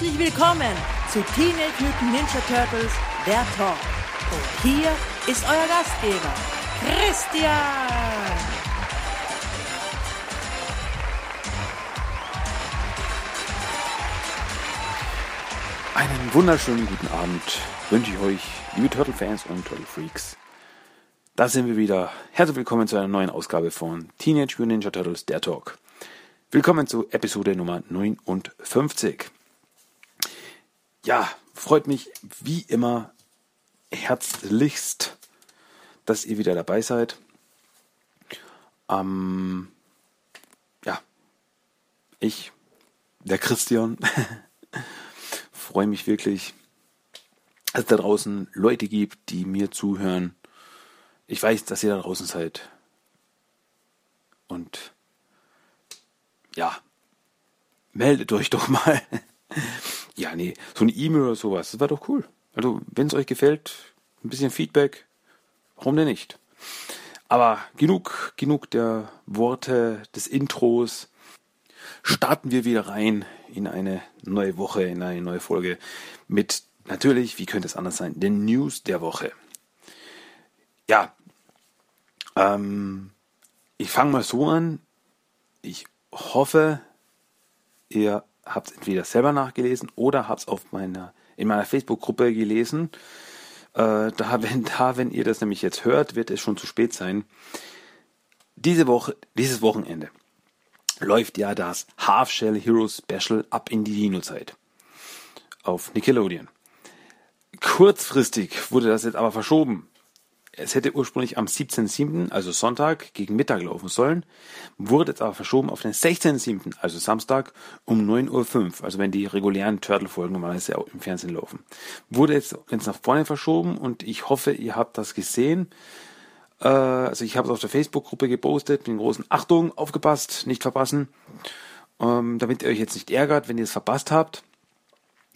Herzlich willkommen zu Teenage Mutant Ninja Turtles, der Talk. Und hier ist euer Gastgeber, Christian. Einen wunderschönen guten Abend wünsche ich euch, liebe Turtle-Fans und Turtle-Freaks. Da sind wir wieder. Herzlich willkommen zu einer neuen Ausgabe von Teenage Mutant Ninja Turtles, der Talk. Willkommen zu Episode Nummer 59. Ja, freut mich wie immer herzlichst, dass ihr wieder dabei seid. Ähm, ja, ich, der Christian, freue mich wirklich, dass es da draußen Leute gibt, die mir zuhören. Ich weiß, dass ihr da draußen seid. Und ja, meldet euch doch mal. ja, nee, so eine E-Mail oder sowas, das war doch cool. Also, wenn es euch gefällt, ein bisschen Feedback, warum denn nicht? Aber genug, genug der Worte des Intros. Starten wir wieder rein in eine neue Woche, in eine neue Folge mit natürlich, wie könnte es anders sein, den News der Woche. Ja, ähm, ich fange mal so an. Ich hoffe, ihr habt es entweder selber nachgelesen oder habt es auf meiner in meiner Facebook-Gruppe gelesen. Äh, da, wenn, da, wenn ihr das nämlich jetzt hört, wird es schon zu spät sein. Diese Woche, dieses Wochenende läuft ja das Half Shell Heroes Special ab in die Dino-Zeit auf Nickelodeon. Kurzfristig wurde das jetzt aber verschoben. Es hätte ursprünglich am 17.07., also Sonntag, gegen Mittag laufen sollen, wurde jetzt aber verschoben auf den 16.07., also Samstag, um 9.05 Uhr, also wenn die regulären Turtle-Folgen normalerweise auch im Fernsehen laufen. Wurde jetzt, jetzt nach vorne verschoben und ich hoffe, ihr habt das gesehen. Äh, also ich habe es auf der Facebook-Gruppe gepostet, mit den großen Achtung, aufgepasst, nicht verpassen, ähm, damit ihr euch jetzt nicht ärgert, wenn ihr es verpasst habt.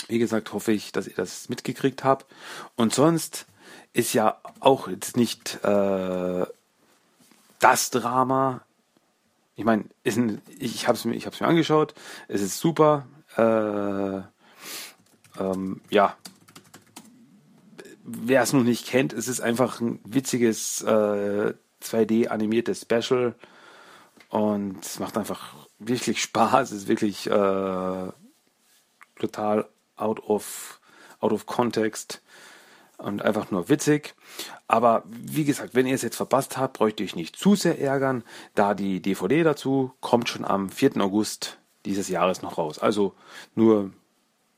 Wie gesagt, hoffe ich, dass ihr das mitgekriegt habt. Und sonst ist ja auch jetzt nicht äh, das Drama. Ich meine, ich habe es mir, mir angeschaut. Es ist super. Äh, ähm, ja, wer es noch nicht kennt, es ist einfach ein witziges äh, 2D animiertes Special und es macht einfach wirklich Spaß. Es ist wirklich äh, total out of out of context und einfach nur witzig. Aber wie gesagt, wenn ihr es jetzt verpasst habt, bräuchte ich nicht zu sehr ärgern, da die DVD dazu kommt schon am 4. August dieses Jahres noch raus. Also nur,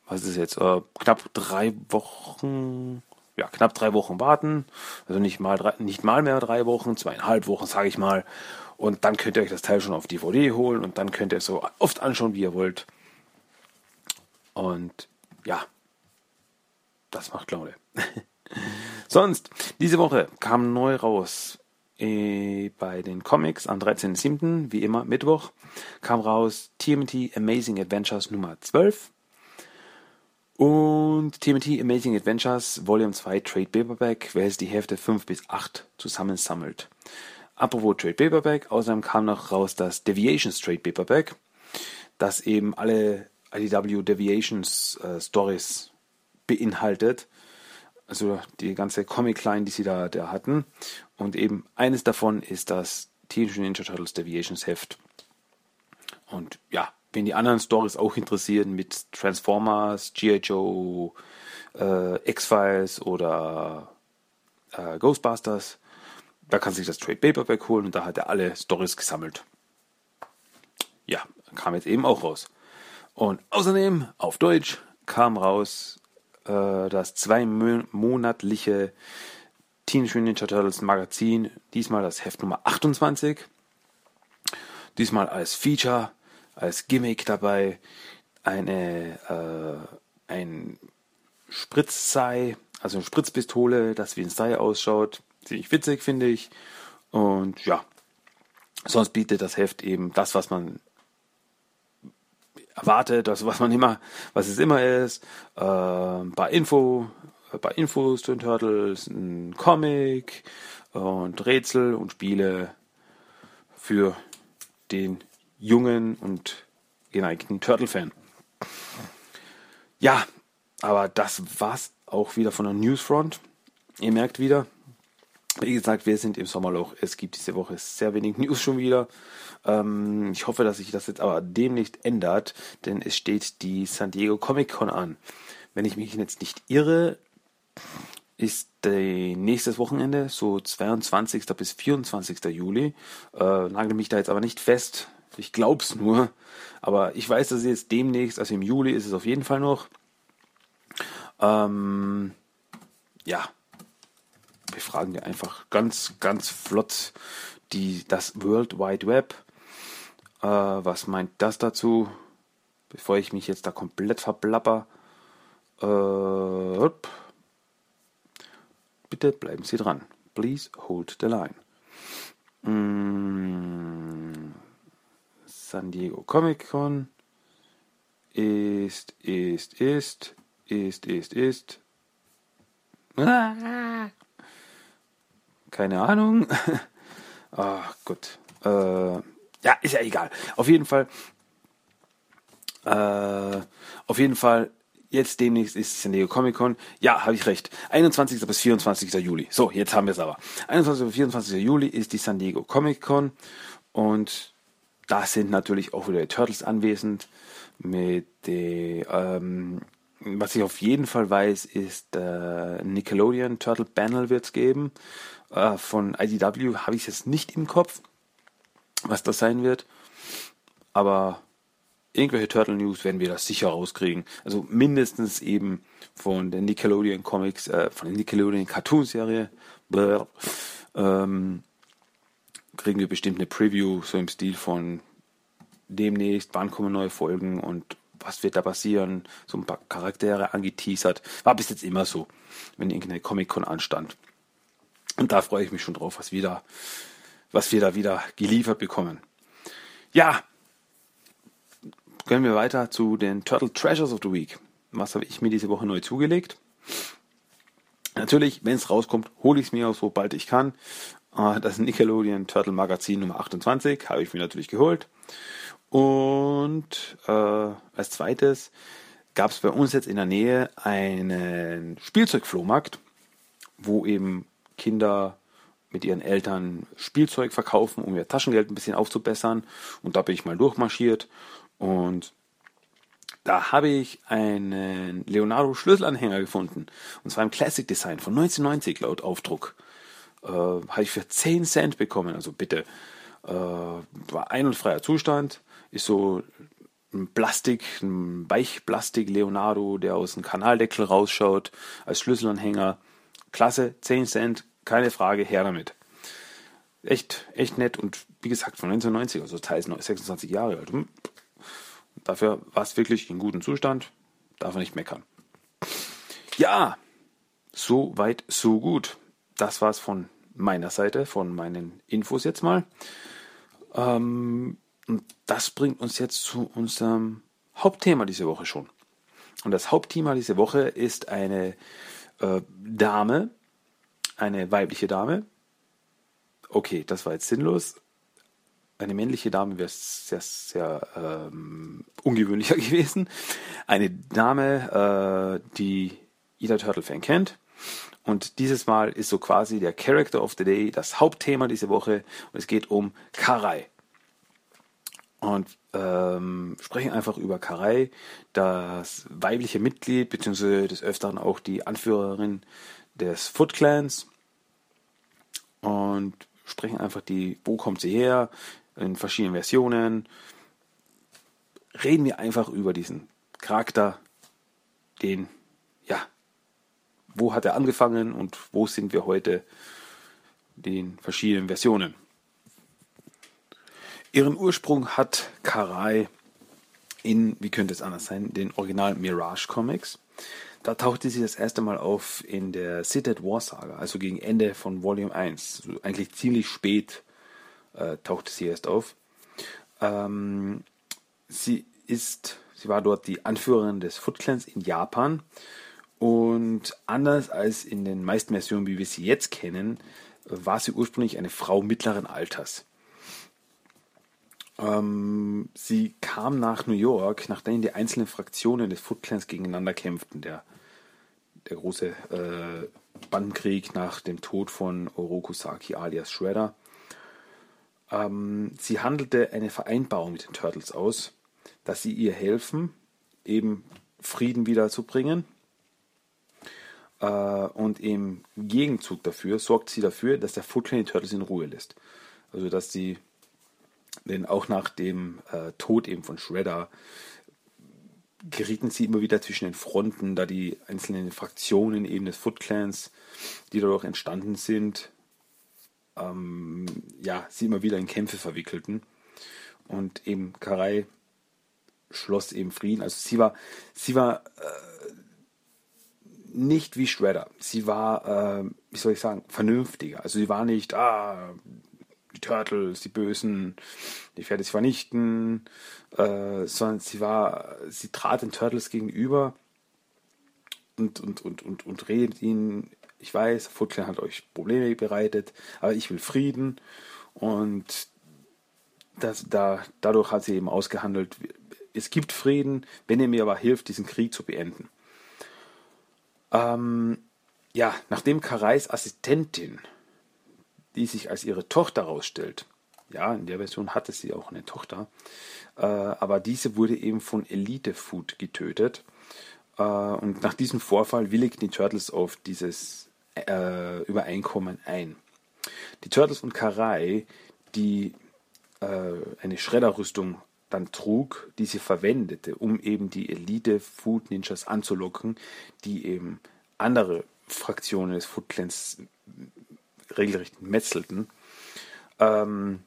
was ist jetzt, äh, knapp drei Wochen, ja, knapp drei Wochen warten. Also nicht mal, drei, nicht mal mehr drei Wochen, zweieinhalb Wochen, sage ich mal. Und dann könnt ihr euch das Teil schon auf DVD holen und dann könnt ihr es so oft anschauen, wie ihr wollt. Und ja, das macht Laune. Sonst, diese Woche kam neu raus äh, bei den Comics am 13.07., wie immer Mittwoch, kam raus TMT Amazing Adventures Nummer 12 und TMT Amazing Adventures Volume 2 Trade Paperback, welches die Hälfte 5 bis 8 zusammensammelt. Apropos Trade Paperback, außerdem kam noch raus das Deviations Trade Paperback, das eben alle IDW Deviations äh, Stories beinhaltet also die ganze Comic-Line, die sie da, da hatten. Und eben eines davon ist das Teenage Ninja Turtles Deviations Heft. Und ja, wenn die anderen Stories auch interessieren mit Transformers, G.I. Joe, äh, X-Files oder äh, Ghostbusters, da kann sich das Trade Paperback holen und da hat er alle Stories gesammelt. Ja, kam jetzt eben auch raus. Und außerdem auf Deutsch kam raus äh, das zweimonatliche Teenage Mutant Ninja Turtles Magazin, diesmal das Heft Nummer 28. diesmal als Feature, als Gimmick dabei, eine, äh, ein Spritzsei, also eine Spritzpistole, das wie ein Sei ausschaut. Ziemlich witzig, finde ich. Und ja, sonst bietet das Heft eben das, was man erwartet, das, was man immer, was es immer ist. Äh, ein paar Info, paar Infos zu den Turtles, ein Comic und Rätsel und Spiele für den jungen und geneigten Turtle-Fan. Ja, aber das war's auch wieder von der Newsfront. Ihr merkt wieder, wie gesagt, wir sind im Sommerloch. Es gibt diese Woche sehr wenig News schon wieder. Ähm, ich hoffe, dass sich das jetzt aber demnächst ändert, denn es steht die San Diego Comic Con an. Wenn ich mich jetzt nicht irre, ist nächstes Wochenende, so 22. bis 24. Juli. Äh, nagel mich da jetzt aber nicht fest. Ich glaub's nur. Aber ich weiß, dass es jetzt demnächst, also im Juli ist es auf jeden Fall noch. Ähm, ja, wir fragen ja einfach ganz, ganz flott die, das World Wide Web. Äh, was meint das dazu? Bevor ich mich jetzt da komplett verplapper. Äh, bitte bleiben Sie dran. Please hold the line. Mm, San Diego Comic Con ist, ist, ist, ist, ist, ist. Ah, keine Ahnung. Ach Gott. Äh, ja, ist ja egal. Auf jeden Fall. Äh, auf jeden Fall. Jetzt demnächst ist San Diego Comic Con. Ja, habe ich recht. 21. bis 24. Juli. So, jetzt haben wir es aber. 21. bis 24. Juli ist die San Diego Comic Con. Und da sind natürlich auch wieder die Turtles anwesend. Mit der, ähm, was ich auf jeden Fall weiß, ist äh, Nickelodeon Turtle Panel wird es geben. Äh, von IDW habe ich jetzt nicht im Kopf, was das sein wird. Aber irgendwelche Turtle News werden wir das sicher rauskriegen. Also mindestens eben von der Nickelodeon Comics, äh, von der Nickelodeon Cartoon Serie. Ähm, kriegen wir bestimmt eine Preview, so im Stil von demnächst, wann kommen neue Folgen und was wird da passieren, so ein paar Charaktere angeteasert. War bis jetzt immer so, wenn irgendeine Comic-Con anstand. Und da freue ich mich schon drauf, was, wieder, was wir da wieder geliefert bekommen. Ja, können wir weiter zu den Turtle Treasures of the Week. Was habe ich mir diese Woche neu zugelegt? Natürlich, wenn es rauskommt, hole ich es mir auch sobald ich kann. Ah, das Nickelodeon Turtle Magazin Nummer 28 habe ich mir natürlich geholt. Und äh, als zweites gab es bei uns jetzt in der Nähe einen Spielzeugflohmarkt, wo eben Kinder mit ihren Eltern Spielzeug verkaufen, um ihr Taschengeld ein bisschen aufzubessern. Und da bin ich mal durchmarschiert und da habe ich einen Leonardo Schlüsselanhänger gefunden. Und zwar im Classic Design von 1990 laut Aufdruck. Äh, habe ich für 10 Cent bekommen. Also bitte. Äh, war ein und freier Zustand. Ist so ein Plastik, ein Weichplastik Leonardo, der aus dem Kanaldeckel rausschaut, als Schlüsselanhänger. Klasse, 10 Cent, keine Frage, her damit. Echt, echt nett und wie gesagt von 1990, also teils 26 Jahre alt. Hm. Dafür war es wirklich in gutem Zustand, darf man nicht meckern. Ja, so weit, so gut. Das war's von meiner Seite, von meinen Infos jetzt mal. Ähm, und das bringt uns jetzt zu unserem Hauptthema diese Woche schon. Und das Hauptthema diese Woche ist eine äh, Dame, eine weibliche Dame. Okay, das war jetzt sinnlos. Eine männliche Dame wäre sehr, sehr ähm, ungewöhnlicher gewesen. Eine Dame, äh, die jeder Turtle-Fan kennt. Und dieses Mal ist so quasi der Character of the Day, das Hauptthema diese Woche. Und es geht um Karai. Und ähm, sprechen einfach über Karai, das weibliche Mitglied, beziehungsweise des Öfteren auch die Anführerin des Foot Clans. Und sprechen einfach die, wo kommt sie her, in verschiedenen Versionen. Reden wir einfach über diesen Charakter, den, ja, wo hat er angefangen und wo sind wir heute, den verschiedenen Versionen. Ihren Ursprung hat Karai in, wie könnte es anders sein, den Original Mirage Comics. Da tauchte sie das erste Mal auf in der at War Saga, also gegen Ende von Volume 1. Also eigentlich ziemlich spät äh, tauchte sie erst auf. Ähm, sie ist, sie war dort die Anführerin des Foot Clans in Japan und anders als in den meisten Versionen, wie wir sie jetzt kennen, war sie ursprünglich eine Frau mittleren Alters. Ähm, sie kam nach New York, nachdem die einzelnen Fraktionen des Foot Clans gegeneinander kämpften. Der, der große äh, Bandenkrieg nach dem Tod von Oroku Saki alias Shredder. Ähm, sie handelte eine Vereinbarung mit den Turtles aus, dass sie ihr helfen, eben Frieden wiederzubringen. Äh, und im Gegenzug dafür sorgt sie dafür, dass der Foot Clan die Turtles in Ruhe lässt. Also dass sie denn auch nach dem äh, Tod eben von Shredder gerieten sie immer wieder zwischen den Fronten, da die einzelnen Fraktionen eben des Foot Clans, die dadurch entstanden sind, ähm, ja, sie immer wieder in Kämpfe verwickelten. Und eben Karai schloss eben Frieden. Also sie war, sie war äh, nicht wie Shredder. Sie war, äh, wie soll ich sagen, vernünftiger. Also sie war nicht, ah, die Turtles, die Bösen, ich werde sie vernichten, äh, sondern sie war, sie trat den Turtles gegenüber und, und, und, und, und redet ihnen, ich weiß, Foot hat euch Probleme bereitet, aber ich will Frieden und das, da, dadurch hat sie eben ausgehandelt, es gibt Frieden, wenn ihr mir aber hilft, diesen Krieg zu beenden. Ähm, ja, nachdem Karais Assistentin die sich als ihre Tochter herausstellt. Ja, in der Version hatte sie auch eine Tochter. Äh, aber diese wurde eben von Elite Food getötet. Äh, und nach diesem Vorfall willigten die Turtles auf dieses äh, Übereinkommen ein. Die Turtles und Karai, die äh, eine Schredderrüstung dann trug, die sie verwendete, um eben die Elite Food Ninjas anzulocken, die eben andere Fraktionen des Foot Clans regelrecht metzelten. Ähm,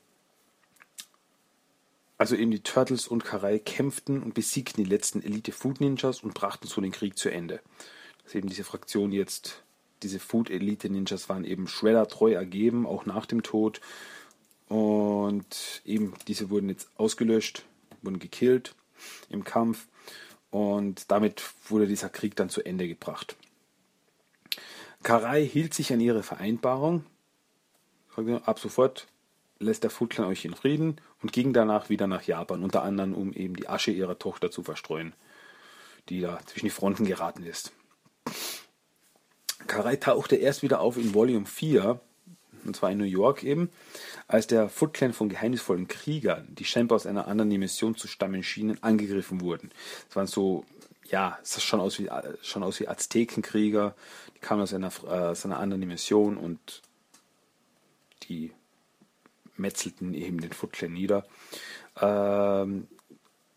also eben die Turtles und Karai kämpften und besiegten die letzten Elite Food Ninjas und brachten so den Krieg zu Ende. Dass eben diese Fraktion jetzt, diese Food Elite Ninjas waren eben Shredder treu ergeben, auch nach dem Tod. Und eben diese wurden jetzt ausgelöscht, wurden gekillt im Kampf. Und damit wurde dieser Krieg dann zu Ende gebracht. Karai hielt sich an ihre Vereinbarung. Ab sofort lässt der Foot Clan euch in Frieden und ging danach wieder nach Japan, unter anderem um eben die Asche ihrer Tochter zu verstreuen, die da zwischen die Fronten geraten ist. Karai tauchte erst wieder auf in Volume 4, und zwar in New York eben, als der Foot Clan von geheimnisvollen Kriegern, die scheinbar aus einer anderen Dimension zu stammen schienen, angegriffen wurden. Es waren so, ja, es sah schon aus wie, schon aus wie Aztekenkrieger, kam aus einer, äh, aus einer anderen Dimension und die metzelten eben den Foot Clan nieder. Ähm,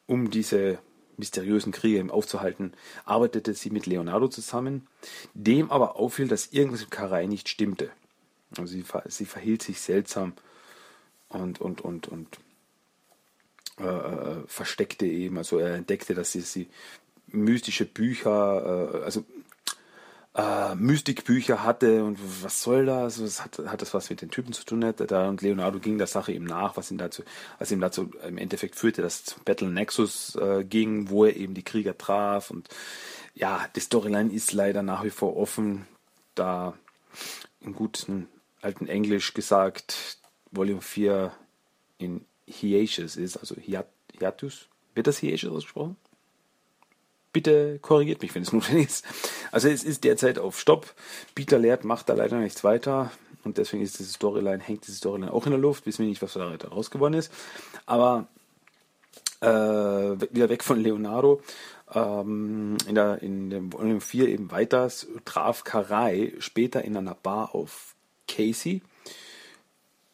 um diese mysteriösen Kriege eben aufzuhalten, arbeitete sie mit Leonardo zusammen, dem aber auffiel, dass irgendwas im Karai nicht stimmte. Also sie, sie verhielt sich seltsam und, und, und, und äh, äh versteckte eben, also er entdeckte, dass sie, sie mystische Bücher, äh, also äh, Mystikbücher hatte und was soll das? Was hat, hat das was mit den Typen zu tun? Da, und Leonardo ging der Sache eben nach, was ihn dazu, was ihm dazu im Endeffekt führte, dass es Battle Nexus äh, ging, wo er eben die Krieger traf und ja, die Storyline ist leider nach wie vor offen, da im guten alten Englisch gesagt Volume 4 in Hiatus ist, also Hiatus. Wird das Hiatus ausgesprochen? Bitte korrigiert mich, wenn es notwendig ist. Also es ist derzeit auf Stopp. Peter Laird macht da leider nichts weiter und deswegen ist diese Storyline, hängt diese Storyline auch in der Luft. Wissen wir nicht, was da rausgeworden ist. Aber äh, wieder weg von Leonardo. Ähm, in, der, in dem Volume 4 eben weiter traf Karai später in einer Bar auf Casey,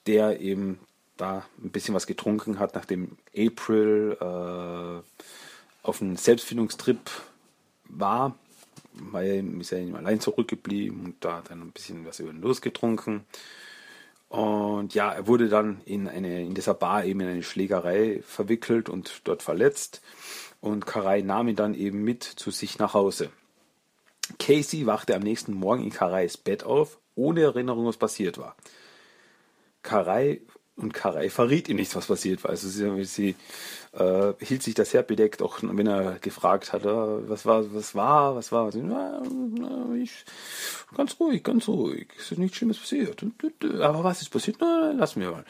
der eben da ein bisschen was getrunken hat, nachdem April äh, auf einem Selbstfindungstrip war, weil ist ja allein zurückgeblieben und da dann ein bisschen was über den Los getrunken. Und ja, er wurde dann in, eine, in dieser Bar eben in eine Schlägerei verwickelt und dort verletzt. Und Karai nahm ihn dann eben mit zu sich nach Hause. Casey wachte am nächsten Morgen in Karais Bett auf, ohne Erinnerung, was passiert war. Karai und Karai verriet ihm nichts, was passiert war. Also sie, sie äh, hielt sich das Herd bedeckt, auch wenn er gefragt hat, äh, was war, was war, was war. Sie, na, na, ich, ganz ruhig, ganz ruhig. Es ist nichts Schlimmes passiert. Aber was ist passiert? Na, lassen wir mal.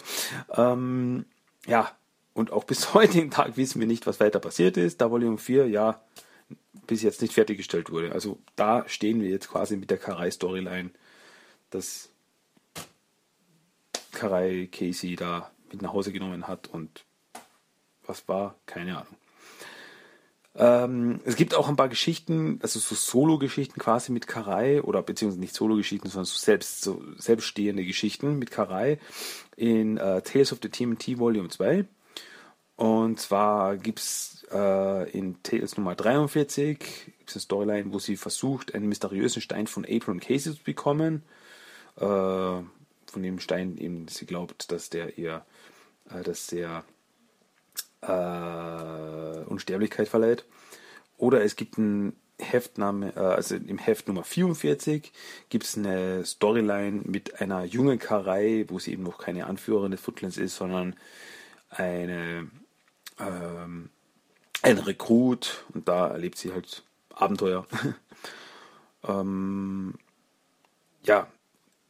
Ähm, ja, und auch bis heutigen Tag wissen wir nicht, was weiter passiert ist. Da Volume 4, ja, bis jetzt nicht fertiggestellt wurde. Also da stehen wir jetzt quasi mit der Karai-Storyline, dass Karai Casey da mit nach Hause genommen hat und was war, keine Ahnung. Ähm, es gibt auch ein paar Geschichten, also so Solo-Geschichten quasi mit Karai oder beziehungsweise nicht Solo-Geschichten, sondern so selbst so selbststehende Geschichten mit Karai in äh, Tales of the TMT Volume 2. Und zwar gibt es äh, in Tales Nummer 43 gibt's eine Storyline, wo sie versucht, einen mysteriösen Stein von April und Casey zu bekommen. Äh, von dem Stein eben, sie glaubt, dass der ihr, äh, dass der äh, Unsterblichkeit verleiht. Oder es gibt ein Heftname, äh, also im Heft Nummer 44 gibt es eine Storyline mit einer jungen Karei, wo sie eben noch keine Anführerin des Footlands ist, sondern eine ähm, ein Rekrut und da erlebt sie halt Abenteuer. ähm, ja,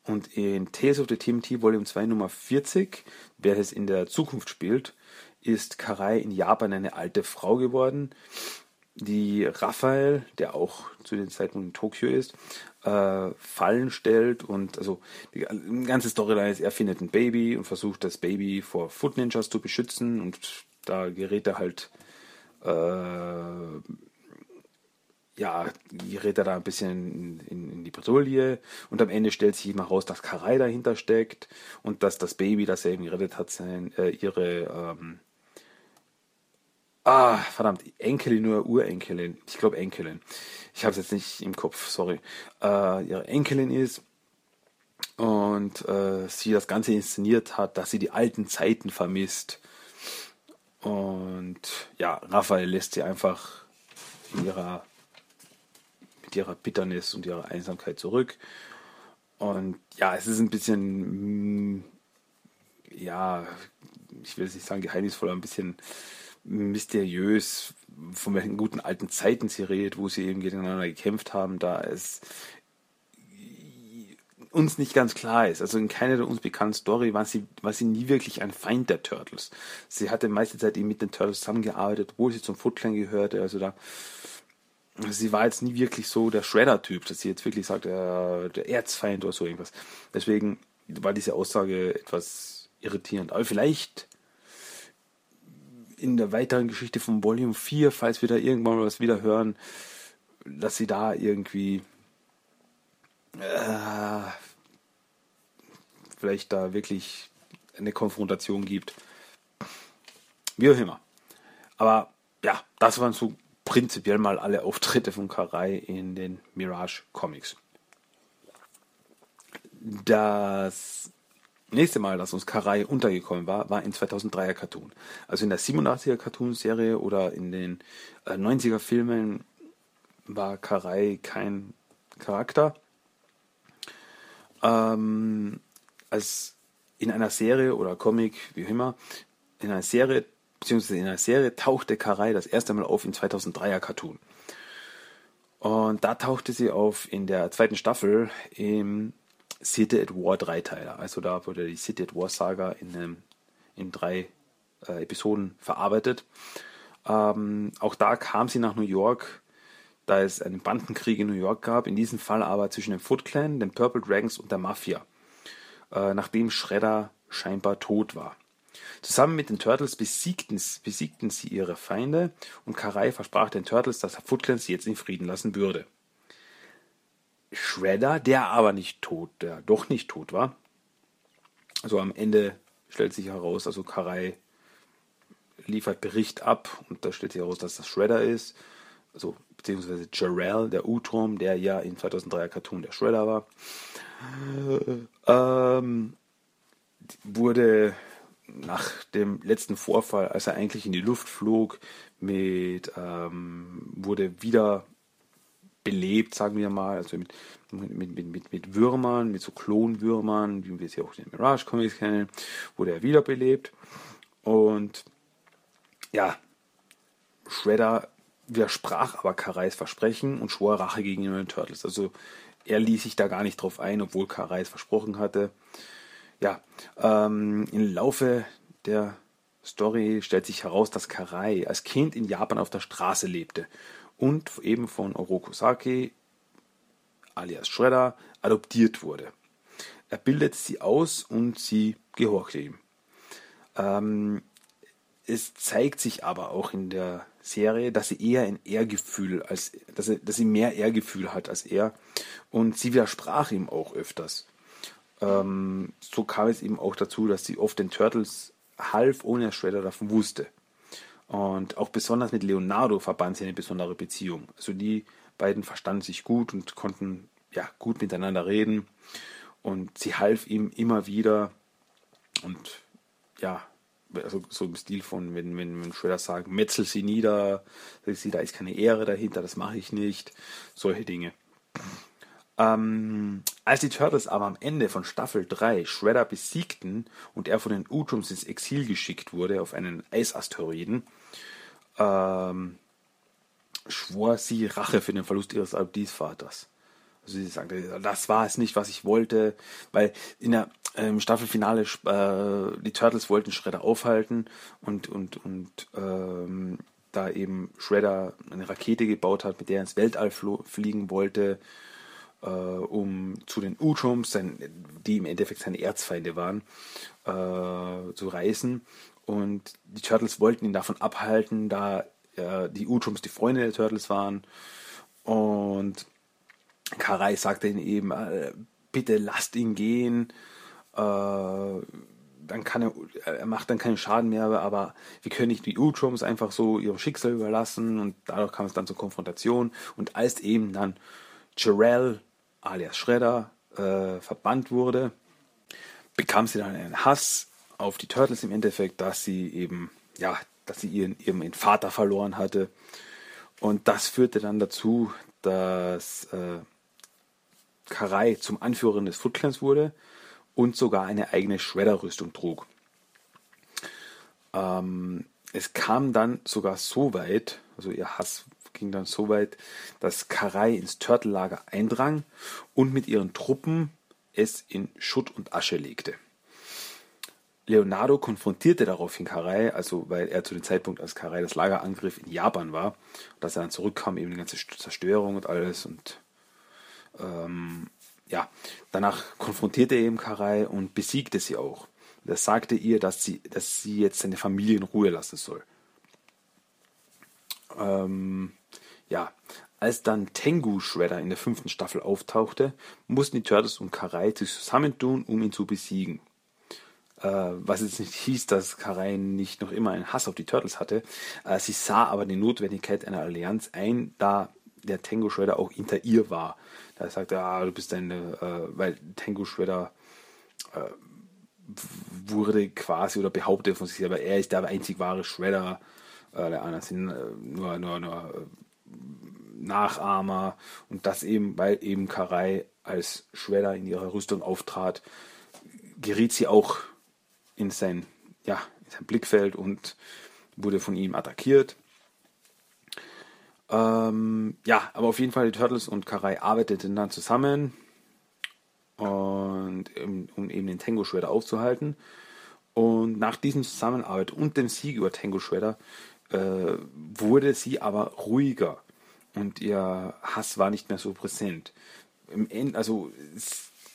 und in Tales of the TMT Volume 2 Nummer 40, wer es in der Zukunft spielt, ist Karai in Japan eine alte Frau geworden, die Raphael, der auch zu den Zeiten in Tokio ist, äh, Fallen stellt und also die, die ganze Storyline ist, er findet ein Baby und versucht das Baby vor Foot Ninjas zu beschützen und da gerät er halt äh, ja, gerät er da ein bisschen in, in, die Bredouille. Und am Ende stellt sich immer raus, dass Karai dahinter steckt und dass das Baby, das er eben gerettet hat, sein, äh, ihre ähm, ah, verdammt, Enkelin oder Urenkelin, ich glaube Enkelin, ich habe es jetzt nicht im Kopf, sorry, äh, ihre Enkelin ist und äh, sie das Ganze inszeniert hat, dass sie die alten Zeiten vermisst. Und ja, Raphael lässt sie einfach in ihrer, mit ihrer Bitternis und ihrer Einsamkeit zurück. Und ja, es ist ein bisschen, mm, ja, ich will es nicht sagen geheimnisvoll, aber ein bisschen mysteriös, von welchen guten alten Zeiten sie redet, wo sie eben gegeneinander gekämpft haben. Da ist uns nicht ganz klar ist. Also in keiner der uns bekannten Story war sie, war sie nie wirklich ein Feind der Turtles. Sie hatte meiste Zeit eben mit den Turtles zusammengearbeitet, obwohl sie zum Foot Clan gehörte. Also da, sie war jetzt nie wirklich so der Shredder-Typ, dass sie jetzt wirklich sagt, äh, der Erzfeind oder so irgendwas. Deswegen war diese Aussage etwas irritierend. Aber vielleicht in der weiteren Geschichte von Volume 4, falls wir da irgendwann mal was wieder hören, dass sie da irgendwie äh, vielleicht da wirklich eine Konfrontation gibt. Wie auch immer. Aber ja, das waren so prinzipiell mal alle Auftritte von Karai in den Mirage Comics. Das nächste Mal, dass uns Karai untergekommen war, war in 2003er Cartoon. Also in der 87er Cartoon-Serie oder in den äh, 90er Filmen war Karai kein Charakter. Ähm, als in einer Serie oder Comic, wie immer, in einer Serie, beziehungsweise in einer Serie tauchte Karai das erste Mal auf in 2003er Cartoon. Und da tauchte sie auf in der zweiten Staffel im City at War Dreiteiler. Also da wurde die City at War Saga in, ähm, in drei äh, Episoden verarbeitet. Ähm, auch da kam sie nach New York, da es einen Bandenkrieg in New York gab. In diesem Fall aber zwischen dem Foot Clan, den Purple Dragons und der Mafia. Äh, nachdem Shredder scheinbar tot war. Zusammen mit den Turtles besiegten, besiegten sie ihre Feinde und Karai versprach den Turtles, dass Foot Clan sie jetzt in Frieden lassen würde. Shredder, der aber nicht tot, der doch nicht tot war. Also am Ende stellt sich heraus, also Karai liefert Bericht ab und da stellt sich heraus, dass das Shredder ist. Also beziehungsweise Jarrell, der U-Turm, der ja in 2003er Cartoon der Shredder war. Ähm, wurde nach dem letzten Vorfall, als er eigentlich in die Luft flog, mit, ähm, wurde wieder belebt, sagen wir mal, also mit, mit, mit, mit, mit Würmern, mit so Klonwürmern, wie wir sie auch in den Mirage Comics kennen, wurde er wiederbelebt. Und ja, Shredder widersprach aber Karais Versprechen und schwor Rache gegen den Turtles. Also er ließ sich da gar nicht drauf ein, obwohl Karais versprochen hatte. Ja, ähm, im Laufe der Story stellt sich heraus, dass Karai als Kind in Japan auf der Straße lebte und eben von Oroku Saki, alias Shredder, adoptiert wurde. Er bildet sie aus und sie gehorchte ihm. Ähm, es zeigt sich aber auch in der Serie, dass sie eher ein Ehrgefühl als, dass sie, dass sie mehr Ehrgefühl hat als er. Und sie widersprach ihm auch öfters. Ähm, so kam es eben auch dazu, dass sie oft den Turtles half, ohne Shredder davon wusste. Und auch besonders mit Leonardo verband sie eine besondere Beziehung. Also die beiden verstanden sich gut und konnten ja gut miteinander reden. Und sie half ihm immer wieder. Und ja, also so im Stil von, wenn, wenn, wenn Shredder sagt, metzel sie nieder, sie, da ist keine Ehre dahinter, das mache ich nicht. Solche Dinge. Ähm, als die Turtles aber am Ende von Staffel 3 Shredder besiegten und er von den Utrums ins Exil geschickt wurde auf einen Eisasteroiden, ähm, schwor sie Rache für den Verlust ihres Adoptivvaters. Also sie sagte, das war es nicht, was ich wollte, weil in der ähm, Staffelfinale äh, die Turtles wollten Shredder aufhalten und und und ähm, da eben Shredder eine Rakete gebaut hat, mit der er ins Weltall fliegen wollte äh, um zu den Utrums, die im Endeffekt seine Erzfeinde waren, äh, zu reisen. Und die Turtles wollten ihn davon abhalten, da äh, die Utrums die Freunde der Turtles waren. Und Karai sagte ihnen eben, äh, bitte lasst ihn gehen. Äh, dann kann er, er macht dann keinen Schaden mehr, aber wir können nicht die Utrums einfach so ihrem Schicksal überlassen und dadurch kam es dann zur Konfrontation und als eben dann Jarell alias Shredder äh, verbannt wurde, bekam sie dann einen Hass auf die Turtles im Endeffekt, dass sie eben, ja, dass sie ihren, ihren Vater verloren hatte. Und das führte dann dazu, dass äh, Karai zum Anführer des Foot Clans wurde und sogar eine eigene Shredder-Rüstung trug. Ähm, es kam dann sogar so weit, also ihr Hass ging dann so weit, dass Karai ins Turtellager eindrang und mit ihren Truppen es in Schutt und Asche legte. Leonardo konfrontierte daraufhin Karai, also weil er zu dem Zeitpunkt, als Karai das Lager angriff, in Japan war, dass er dann zurückkam, eben die ganze Zerstörung und alles und ähm, ja, danach konfrontierte er eben Karai und besiegte sie auch. er sagte ihr, dass sie, dass sie jetzt seine Familie in Ruhe lassen soll. Ähm, ja, als dann Tengu Shredder in der fünften Staffel auftauchte, mussten die Turtles und Karai sich zusammentun, um ihn zu besiegen. Äh, was jetzt nicht hieß, dass Karai nicht noch immer einen Hass auf die Turtles hatte. Äh, sie sah aber die Notwendigkeit einer Allianz ein, da der Tengu Shredder auch hinter ihr war. Da sagte, ah, du bist eine, äh, weil Tengu Shredder äh, wurde quasi oder behauptet von sich selber, er ist der einzig wahre Shredder. Äh, der anderen sind äh, nur, nur, nur Nachahmer und das eben, weil eben Karai als Schweller in ihrer Rüstung auftrat, geriet sie auch in sein, ja, in sein Blickfeld und wurde von ihm attackiert. Ähm, ja, aber auf jeden Fall die Turtles und Karai arbeiteten dann zusammen und um eben den Tango Shredder aufzuhalten. Und nach diesem Zusammenarbeit und dem Sieg über Tango Shredder äh, wurde sie aber ruhiger und ihr Hass war nicht mehr so präsent. Im End, also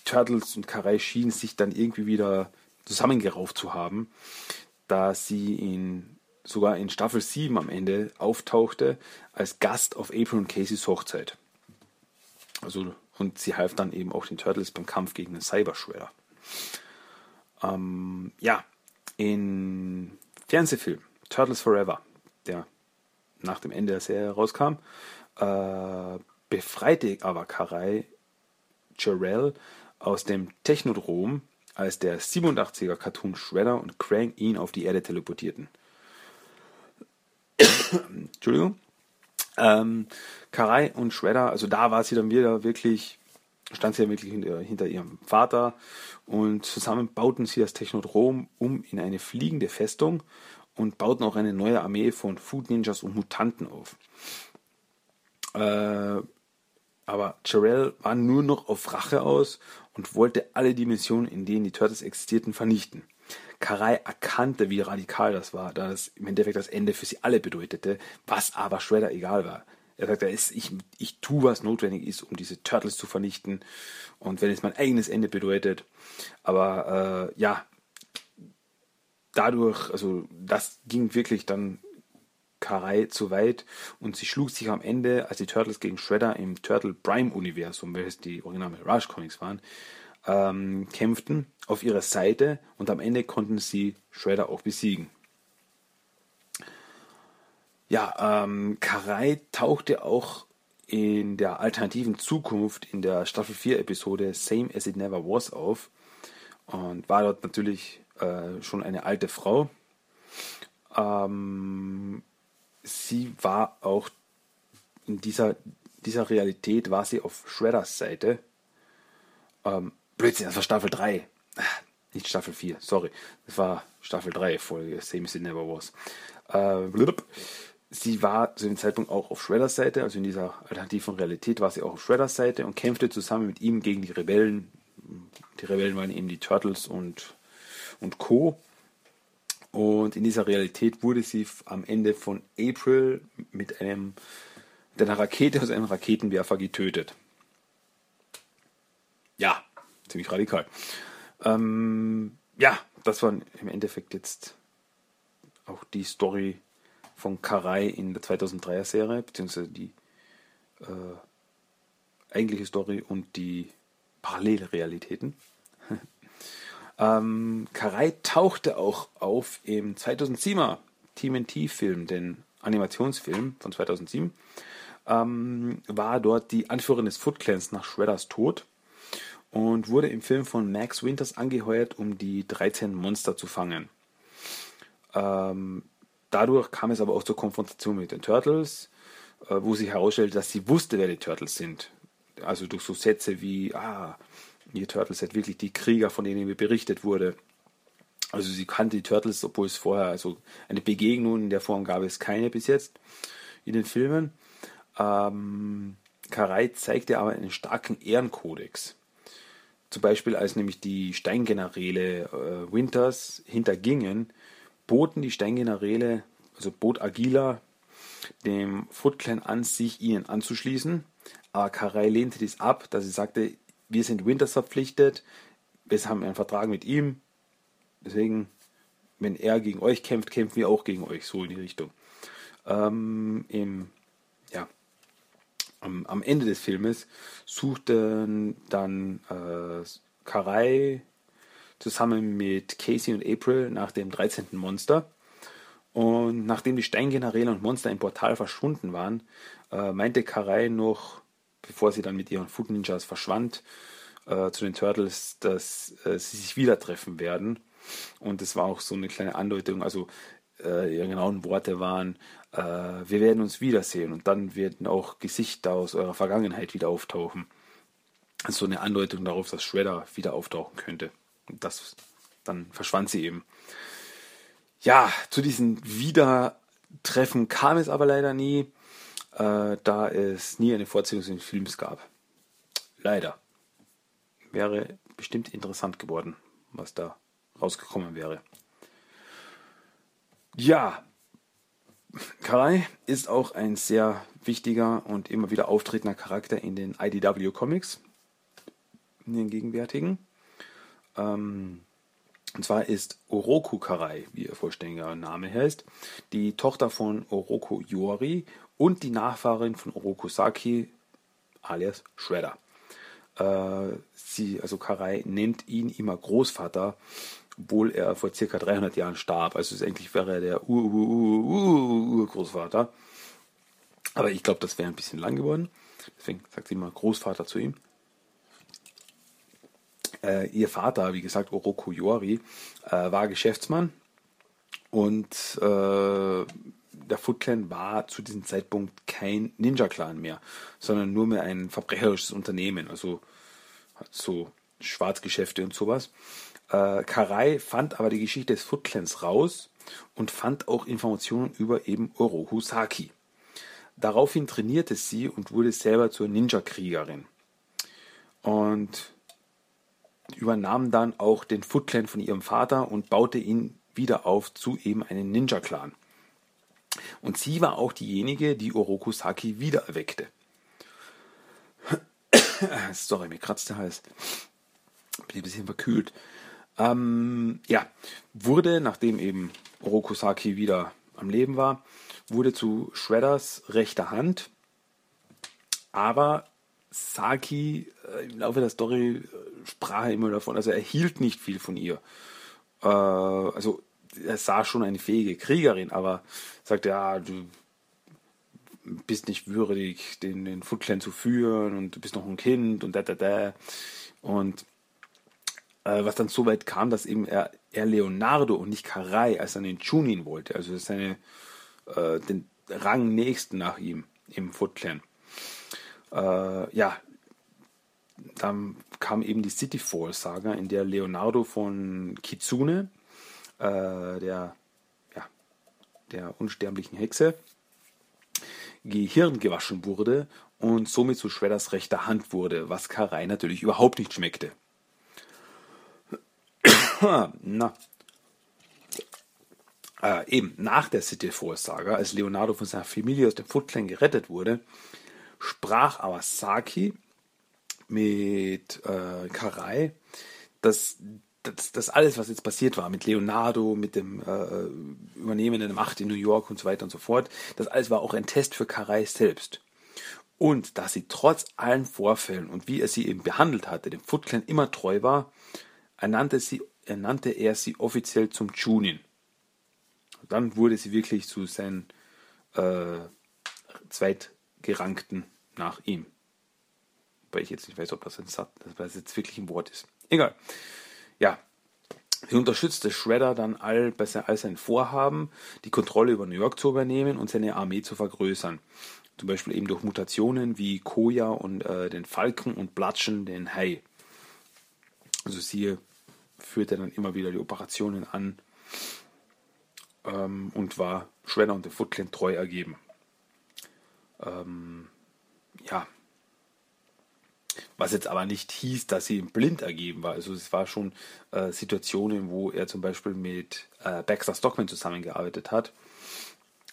Turtles und Karai schienen sich dann irgendwie wieder zusammengerauft zu haben, da sie in sogar in Staffel 7 am Ende auftauchte als Gast auf April und Caseys Hochzeit. Also, und sie half dann eben auch den Turtles beim Kampf gegen den Cyber Shredder. Ähm, ja, in Fernsehfilm Turtles Forever, nach dem Ende der Serie rauskam, äh, befreite aber Karai Jarell aus dem Technodrom als der 87er Cartoon Shredder und Krang ihn auf die Erde teleportierten. Entschuldigung. Ähm, Karai und Shredder, also da war sie dann wieder wirklich, stand sie ja wirklich hinter, hinter ihrem Vater und zusammen bauten sie das Technodrom um in eine fliegende Festung und bauten auch eine neue Armee von Food Ninjas und Mutanten auf. Äh, aber Jarrell war nur noch auf Rache aus und wollte alle Dimensionen, in denen die Turtles existierten, vernichten. Karai erkannte, wie radikal das war, da das im Endeffekt das Ende für sie alle bedeutete, was aber Shredder egal war. Er sagte, ich, ich tue, was notwendig ist, um diese Turtles zu vernichten. Und wenn es mein eigenes Ende bedeutet. Aber äh, ja, dadurch, also das ging wirklich dann Karai zu weit und sie schlug sich am Ende, als die Turtles gegen Shredder im Turtle Prime-Universum, welches die Original Mirage Comics waren, ähm, kämpften, auf ihrer Seite und am Ende konnten sie Shredder auch besiegen. Ja, ähm, Karai tauchte auch in der alternativen Zukunft in der Staffel 4 Episode Same as It Never Was auf und war dort natürlich äh, schon eine alte Frau. Ähm, sie war auch in dieser, dieser Realität, war sie auf Shredders Seite. Ähm, Blödsinn, das war Staffel 3. Ah, nicht Staffel 4, sorry. Das war Staffel 3, Folge Same as It Never Was. Äh, sie war zu dem Zeitpunkt auch auf Shredders Seite, also in dieser alternativen Realität war sie auch auf Shredders Seite und kämpfte zusammen mit ihm gegen die Rebellen. Die Rebellen waren eben die Turtles und, und Co. Und in dieser Realität wurde sie am Ende von April mit einem mit einer Rakete aus einem Raketenwerfer getötet. Ja, ziemlich radikal. Ähm, ja, das war im Endeffekt jetzt auch die Story von Karai in der 2003er Serie, beziehungsweise die äh, eigentliche Story und die Parallelrealitäten. Ähm, Karai tauchte auch auf im 2007er TMNT-Film, den Animationsfilm von 2007. Ähm, war dort die Anführerin des Foot Clans nach Shredders Tod und wurde im Film von Max Winters angeheuert, um die 13 Monster zu fangen. Ähm, dadurch kam es aber auch zur Konfrontation mit den Turtles, äh, wo sich herausstellte, dass sie wusste, wer die Turtles sind. Also durch so Sätze wie, ah, die Turtles sind wirklich die Krieger, von denen mir berichtet wurde. Also sie kannte die Turtles, obwohl es vorher, also eine Begegnung in der Form gab es keine bis jetzt in den Filmen. Ähm, Karai zeigte aber einen starken Ehrenkodex. Zum Beispiel, als nämlich die Steingeneräle äh, Winters hintergingen, boten die Steingeneräle, also bot Agila dem Foot Clan an, sich ihnen anzuschließen. Aber Karai lehnte dies ab, da sie sagte, wir sind Winters verpflichtet, wir haben einen Vertrag mit ihm, deswegen, wenn er gegen euch kämpft, kämpfen wir auch gegen euch, so in die Richtung. Ähm, im, ja, am, am, Ende des Filmes suchten dann äh, Karai zusammen mit Casey und April nach dem 13. Monster. Und nachdem die Steingeneräle und Monster im Portal verschwunden waren, äh, meinte Karai noch, bevor sie dann mit ihren Food Ninjas verschwand, äh, zu den Turtles, dass äh, sie sich wieder treffen werden. Und das war auch so eine kleine Andeutung, also äh, ihre genauen Worte waren, äh, wir werden uns wiedersehen und dann werden auch Gesichter aus eurer Vergangenheit wieder auftauchen. So eine Andeutung darauf, dass Shredder wieder auftauchen könnte. Und das, dann verschwand sie eben. Ja, zu diesen Wiedertreffen kam es aber leider nie äh, da es nie eine Fortsetzung des Films gab. Leider. Wäre bestimmt interessant geworden, was da rausgekommen wäre. Ja, Karai ist auch ein sehr wichtiger und immer wieder auftretender Charakter in den IDW Comics, in den gegenwärtigen. Ähm, und zwar ist Oroku Karai, wie ihr vollständiger Name heißt, die Tochter von Oroku Yori und die Nachfahrin von Oroku Saki, alias Shredder. Äh, sie, also Karai, nennt ihn immer Großvater, obwohl er vor circa 300 Jahren starb. Also eigentlich wäre er der Ur-Ur-Ur-Ur-Großvater. Aber ich glaube, das wäre ein bisschen lang geworden. Deswegen sagt sie immer Großvater zu ihm. Äh, ihr Vater, wie gesagt, Oroku Yori, äh, war Geschäftsmann und äh, der Foot Clan war zu diesem Zeitpunkt kein Ninja-Clan mehr, sondern nur mehr ein verbrecherisches Unternehmen, also so Schwarzgeschäfte und sowas. Äh, Karai fand aber die Geschichte des Foot Clans raus und fand auch Informationen über eben Oroku Saki. Daraufhin trainierte sie und wurde selber zur Ninja-Kriegerin. Und übernahm dann auch den Foot Clan von ihrem Vater und baute ihn wieder auf zu eben einem Ninja-Clan. Und sie war auch diejenige, die Oroku Saki wiedererweckte. Sorry, mir kratzt der Hals. Bin ein bisschen verkühlt. Ähm, ja, wurde, nachdem eben Oroku Saki wieder am Leben war, wurde zu Shredders rechter Hand. Aber Saki äh, im Laufe der Story äh, sprach er immer davon, also er hielt nicht viel von ihr. Äh, also er sah schon eine fähige Kriegerin, aber sagte, ja, du bist nicht würdig, den, den Foot Clan zu führen und du bist noch ein Kind und da, da, da. Und äh, was dann so weit kam, dass eben er, er Leonardo und nicht Karai als seinen Chunin wollte, also seine, äh, den Rang nächsten nach ihm im Foot Clan. Äh, ja, dann kam eben die City Fall Saga, in der Leonardo von Kitsune, äh, der, der unsterblichen Hexe, Gehirn gewaschen wurde und somit zu Shredders rechter Hand wurde, was Karai natürlich überhaupt nicht schmeckte. Na. Äh, eben nach der City Falls Saga, als Leonardo von seiner Familie aus dem Foot Clan gerettet wurde, sprach aber Saki mit äh, Karai, dass das, das alles, was jetzt passiert war mit Leonardo, mit dem äh, Übernehmen der Macht in New York und so weiter und so fort, das alles war auch ein Test für Karai selbst. Und dass sie trotz allen Vorfällen und wie er sie eben behandelt hatte, dem Foot Clan immer treu war, ernannte, sie, ernannte er sie offiziell zum Chunin. Dann wurde sie wirklich zu seinen äh, Zweitgerankten nach ihm. Weil ich jetzt nicht weiß, ob das, ein Sat, das jetzt wirklich ein Wort ist. Egal. Ja, Sie unterstützte Shredder dann all, bei all seinen Vorhaben, die Kontrolle über New York zu übernehmen und seine Armee zu vergrößern. Zum Beispiel eben durch Mutationen wie Koya und äh, den Falken und Blatschen den Hai. Also sie führte dann immer wieder die Operationen an ähm, und war Shredder und der Foot Clan treu ergeben. Ähm, ja, was jetzt aber nicht hieß, dass sie ihm blind ergeben war. Also es war schon äh, Situationen, wo er zum Beispiel mit äh, Baxter Stockman zusammengearbeitet hat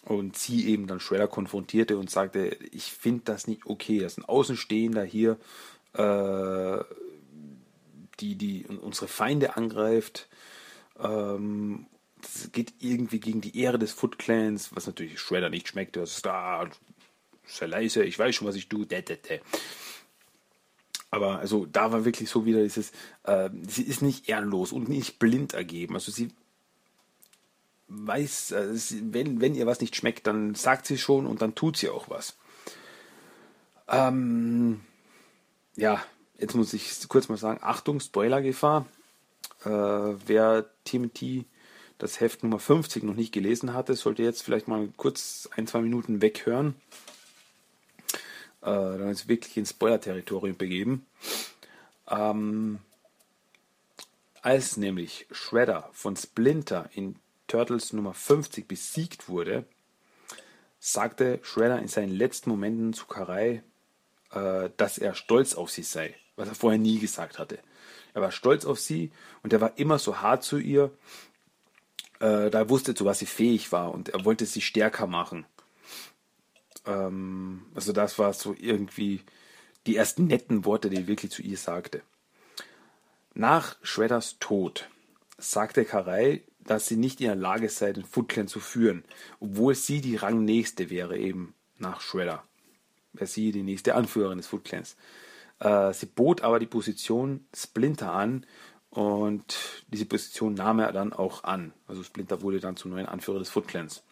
und sie eben dann Shredder konfrontierte und sagte, ich finde das nicht okay, dass ein Außenstehender hier äh, die, die unsere Feinde angreift. Ähm, das geht irgendwie gegen die Ehre des Foot Clans, was natürlich Shredder nicht schmeckt. Das ist da, sehr leise, ich weiß schon, was ich tue. Aber also da war wirklich so wieder dieses, äh, sie ist nicht ehrenlos und nicht blind ergeben. Also sie weiß, äh, sie, wenn, wenn ihr was nicht schmeckt, dann sagt sie schon und dann tut sie auch was. Ähm, ja, jetzt muss ich kurz mal sagen, Achtung, Spoilergefahr. Äh, wer TMT das Heft Nummer 50 noch nicht gelesen hatte, sollte jetzt vielleicht mal kurz ein, zwei Minuten weghören äh, dann ist wirklich ins Spoiler-Territorium begeben. Ähm, als nämlich Shredder von Splinter in Turtles Nummer 50 besiegt wurde, sagte Shredder in seinen letzten Momenten zu Karai, äh, dass er stolz auf sie sei, was er vorher nie gesagt hatte. Er war stolz auf sie und er war immer so hart zu ihr. Äh, da wusste, zu was sie fähig war und er wollte sie stärker machen. Ähm, also das war so irgendwie die ersten netten Worte, die er wirklich zu ihr sagte. Nach Shredders Tod sagte Karai, dass sie nicht in der Lage sei, den Foot Clan zu führen, obwohl sie die Rangnächste wäre, eben nach Shredder. Wäre sie die nächste Anführerin des Foot Clans. Äh, sie bot aber die Position Splinter an und diese Position nahm er dann auch an. Also Splinter wurde dann zum neuen Anführer des Foot Clans.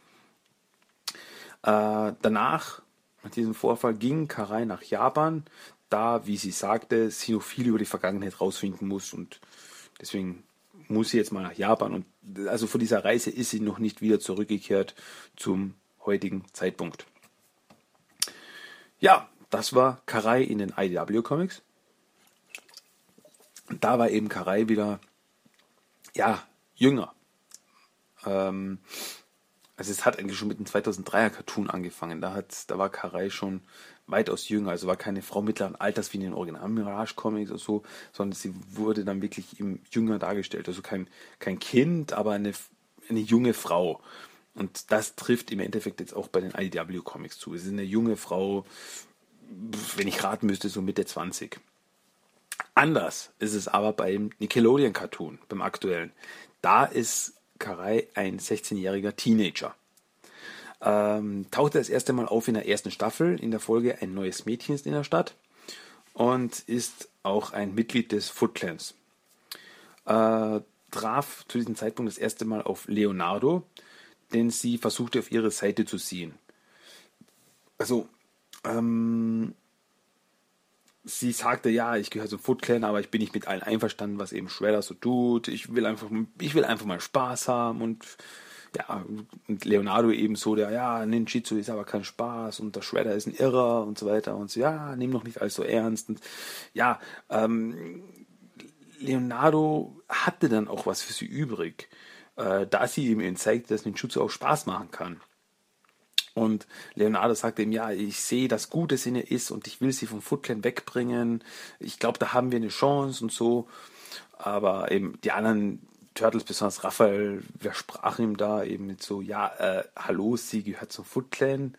Äh, danach, nach diesem Vorfall, ging Karai nach Japan, da, wie sie sagte, sie noch viel über die Vergangenheit rausfinden muss und deswegen muss sie jetzt mal nach Japan und also von dieser Reise ist sie noch nicht wieder zurückgekehrt zum heutigen Zeitpunkt. Ja, das war Karai in den IDW Comics. Da war eben Karai wieder, ja, jünger. Ähm, also es hat eigentlich schon mit dem 2003er Cartoon angefangen. Da, hat, da war Karai schon weitaus jünger. Also war keine Frau mittleren Alters wie in den Original Mirage Comics oder so, sondern sie wurde dann wirklich im jünger dargestellt. Also kein, kein Kind, aber eine, eine junge Frau. Und das trifft im Endeffekt jetzt auch bei den IDW Comics zu. Es ist eine junge Frau, wenn ich raten müsste, so Mitte 20. Anders ist es aber beim Nickelodeon Cartoon, beim aktuellen. Da ist Karai ein 16-jähriger Teenager. Ähm, tauchte das erste Mal auf in der ersten Staffel, in der Folge Ein neues Mädchen ist in der Stadt und ist auch ein Mitglied des Foot Clans. Äh, traf zu diesem Zeitpunkt das erste Mal auf Leonardo, den sie versuchte auf ihre Seite zu ziehen. Also, ähm, sie sagte, ja, ich gehöre zum Foot Clan, aber ich bin nicht mit allen einverstanden, was eben Shredder so tut. Ich will einfach, ich will einfach mal Spaß haben und ja, und Leonardo eben so, der, ja, Ninjitsu ist aber kein Spaß und der Shredder ist ein Irrer und so weiter und so, ja, nimm doch nicht alles so ernst und ja, ähm, Leonardo hatte dann auch was für sie übrig, äh, da sie ihm zeigte, dass Ninjutsu auch Spaß machen kann. Und Leonardo sagte ihm, ja, ich sehe das Gutes in ihr ist und ich will sie vom Foot Clan wegbringen. Ich glaube, da haben wir eine Chance und so. Aber eben die anderen Turtles, besonders Raphael, wer sprach ihm da eben mit so, ja, äh, hallo, sie gehört zum Foot Clan.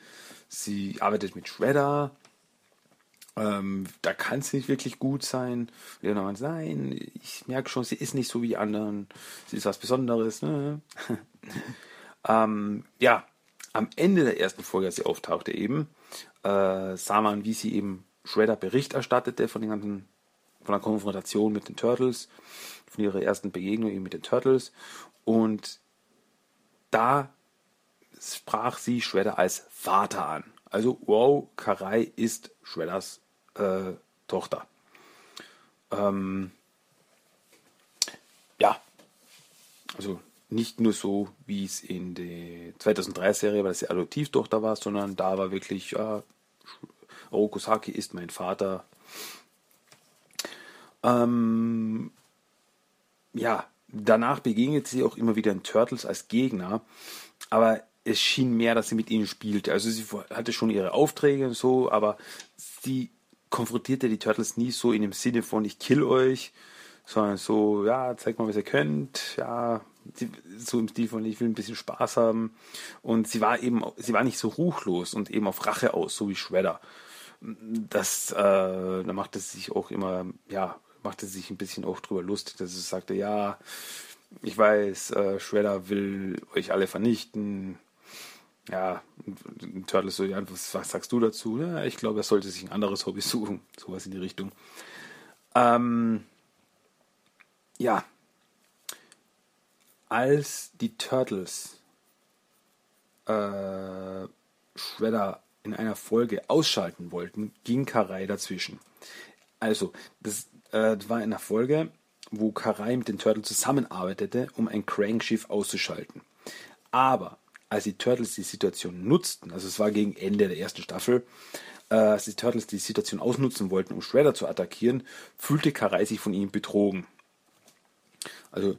Sie arbeitet mit Shredder. Ähm, da kann es nicht wirklich gut sein. Leonardo meinte, nein, ich merke schon, sie ist nicht so wie die anderen. Sie ist was Besonderes. Ne? ähm, ja, am Ende der ersten Folge, als sie auftauchte eben, äh, sah man, wie sie eben Shredder Bericht erstattete von, den ganzen, von der Konfrontation mit den Turtles, von ihrer ersten Begegnung eben mit den Turtles. Und da sprach sie Shredder als Vater an. Also, wow, Karai ist Shredders äh, Tochter. Ähm, ja, also nicht nur so, wie es in der 2003-Serie, weil es die Adoptivtochter war, sondern da war wirklich, ja, Orokusaki ist mein Vater. Ähm, ja, danach begegnet sie auch immer wieder in Turtles als Gegner, aber es schien mehr, dass sie mit ihnen spielte. Also sie hatte schon ihre Aufträge und so, aber sie konfrontierte die Turtles nie so in dem Sinne von ich kill euch, sondern so, ja, zeigt mal, was ihr könnt, ja, so im Stil von, ich will ein bisschen Spaß haben. Und sie war eben, sie war nicht so ruchlos und eben auf Rache aus, so wie Shredder. Das, äh, da machte sie sich auch immer, ja, machte sie sich ein bisschen auch drüber lustig, dass sie sagte, ja, ich weiß, äh, Shredder will euch alle vernichten. Ja, ein Turtle so, ja, was, was sagst du dazu? Ja, ich glaube, er sollte sich ein anderes Hobby suchen. Sowas in die Richtung. Ähm, ja, als die Turtles äh, Shredder in einer Folge ausschalten wollten, ging Karai dazwischen. Also, das, äh, war in einer Folge, wo Karai mit den Turtles zusammenarbeitete, um ein Crankschiff auszuschalten. Aber als die Turtles die Situation nutzten, also es war gegen Ende der ersten Staffel, äh, als die Turtles die Situation ausnutzen wollten, um Shredder zu attackieren, fühlte Karai sich von ihnen betrogen. Also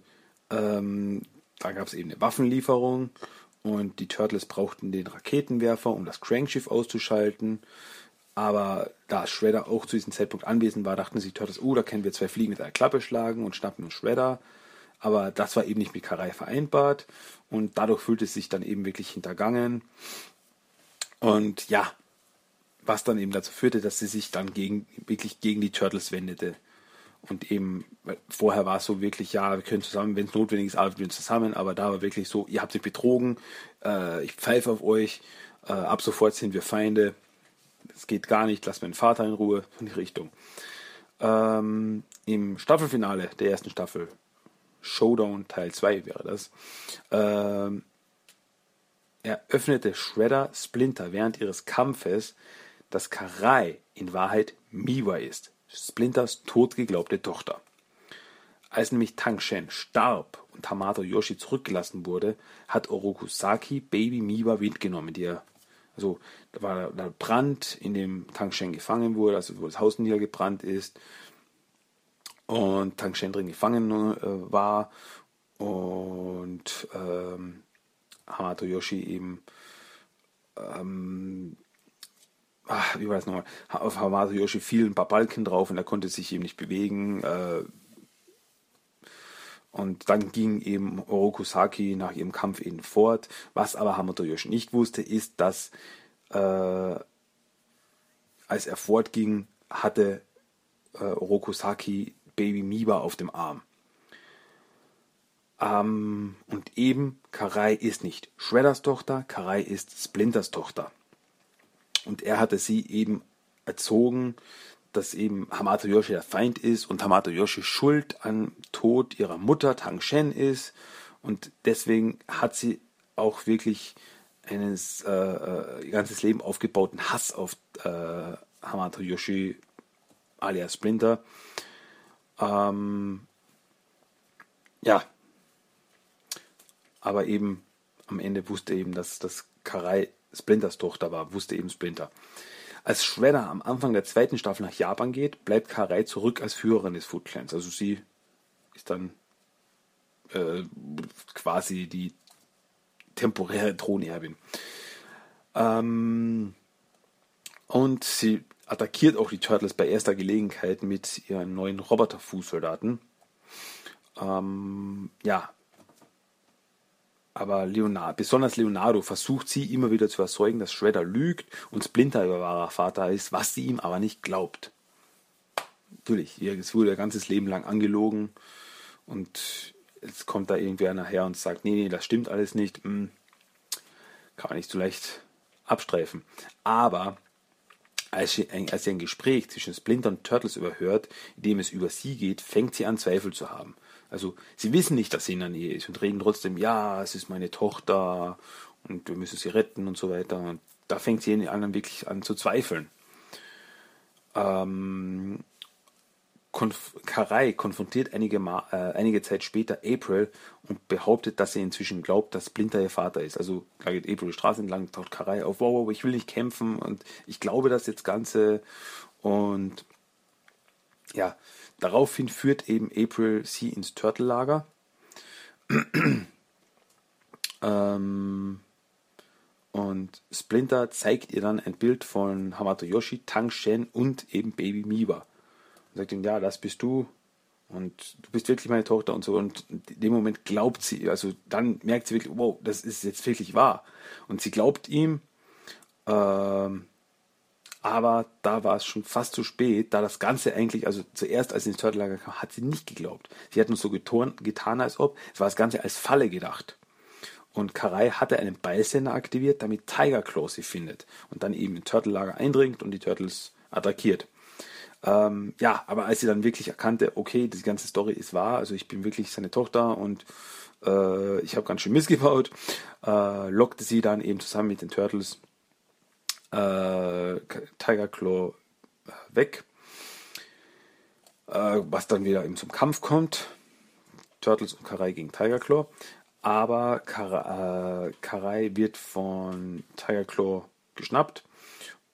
ähm, da gab es eben eine Waffenlieferung und die Turtles brauchten den Raketenwerfer, um das Crankschiff auszuschalten. Aber da Shredder auch zu diesem Zeitpunkt anwesend war, dachten sich Turtles, oh, da können wir zwei Fliegen mit einer Klappe schlagen und schnappen uns Shredder. Aber das war eben nicht mit Karai vereinbart und dadurch fühlte es sich dann eben wirklich hintergangen. Und ja, was dann eben dazu führte, dass sie sich dann gegen, wirklich gegen die Turtles wendete. Und eben, vorher war es so wirklich, ja, wir können zusammen, wenn es notwendig ist, arbeiten wir zusammen, aber da war wirklich so, ihr habt mich betrogen, äh, ich pfeife auf euch, äh, ab sofort sind wir Feinde, es geht gar nicht, lasst meinen Vater in Ruhe, in die Richtung. Ähm, Im Staffelfinale der ersten Staffel, Showdown Teil 2 wäre das, ähm, eröffnete Shredder Splinter während ihres Kampfes, dass Karai in Wahrheit Miwa ist, Splinters totgeglaubte Tochter. Als nämlich Tang Shen starb und Hamato Yoshi zurückgelassen wurde, hat Orokusaki Baby Miwa mitgenommen, die er also da war der Brand, in dem Tang Shen gefangen wurde, also wo das Haus niedergebrannt ist und Tang Shen drin gefangen äh, war und ähm, Hamato Yoshi eben ähm, ach, wie war das nochmal? Auf Hamato Yoshi fielen ein paar Balken drauf und er konnte sich eben nicht bewegen. Äh, und dann ging eben Orokusaki nach ihrem Kampf eben fort. Was aber Hamato Yoshi nicht wusste, ist, dass äh, als er fortging, hatte äh, Orokusaki Baby Miba auf dem Arm. Ähm, und eben, Karai ist nicht Shredders Tochter, Karai ist Splinters Tochter. Und er hatte sie eben erzogen, dass eben Hamato Yoshi der Feind ist und Hamato Yoshi schuld am Tod ihrer Mutter Tang Shen ist. Und deswegen hat sie auch wirklich eines äh, äh, ihr ganzes Leben aufgebauten Hass auf äh, Hamato Yoshi alias Splinter. Ähm, ja, aber eben am Ende wusste eben, dass das Karai Splinters Tochter war, wusste eben Splinter. Als Shredder am Anfang der zweiten Staffel nach Japan geht, bleibt Karai zurück als Führerin des Foot Clans. Also sie ist dann äh, quasi die temporäre Thronerbin. Ähm, und sie attackiert auch die Turtles bei erster Gelegenheit mit ihren neuen Roboter-Fußsoldaten. Ähm, ja, aber Leonardo, besonders Leonardo versucht sie immer wieder zu erzeugen, dass Shredder lügt und Splinter ihr wahrer Vater ist, was sie ihm aber nicht glaubt. Natürlich, es wurde ihr ganzes Leben lang angelogen und jetzt kommt da irgendwer nachher und sagt, nee, nee, das stimmt alles nicht. Hm, kann man nicht so leicht abstreifen. Aber als sie, als sie ein Gespräch zwischen Splinter und Turtles überhört, in dem es über sie geht, fängt sie an Zweifel zu haben. Also sie wissen nicht, dass sie in der Nähe ist und reden trotzdem, ja, es ist meine Tochter und wir müssen sie retten und so weiter. Und da fängt sie an, wirklich an zu zweifeln. Ähm, Konf Karai konfrontiert einige, Ma äh, einige Zeit später April und behauptet, dass sie inzwischen glaubt, dass Splinter ihr Vater ist. Also da geht April die Straße entlang, taucht Karai auf, wow, wow, ich will nicht kämpfen und ich glaube das jetzt Ganze. Und ja, Daraufhin führt eben April sie ins Turtle-Lager. ähm, und Splinter zeigt ihr dann ein Bild von Hamato Yoshi, Tang Shen und eben Baby Miwa. Und sagt ihm, ja, das bist du und du bist wirklich meine Tochter und so. Und in dem Moment glaubt sie, also dann merkt sie wirklich, wow, das ist jetzt wirklich wahr. Und sie glaubt ihm, ähm, aber da war es schon fast zu spät, da das Ganze eigentlich, also zuerst als sie ins Turtle-Lager kam, hat sie nicht geglaubt. Sie hat nur so getan, getan, als ob, es war das Ganze als Falle gedacht. Und Karai hatte einen Ballsender aktiviert, damit Tiger Claw sie findet und dann eben im Turtle-Lager eindringt und die Turtles attackiert. Ähm, ja, aber als sie dann wirklich erkannte, okay, die ganze Story ist wahr, also ich bin wirklich seine Tochter und äh, ich habe ganz schön missgebaut, äh, lockte sie dann eben zusammen mit den Turtles äh, Tiger Claw äh, weg. Äh, was dann wieder eben zum Kampf kommt. Turtles und Karai gegen Tiger Claw. Aber Kar äh, Karai wird von Tiger Claw geschnappt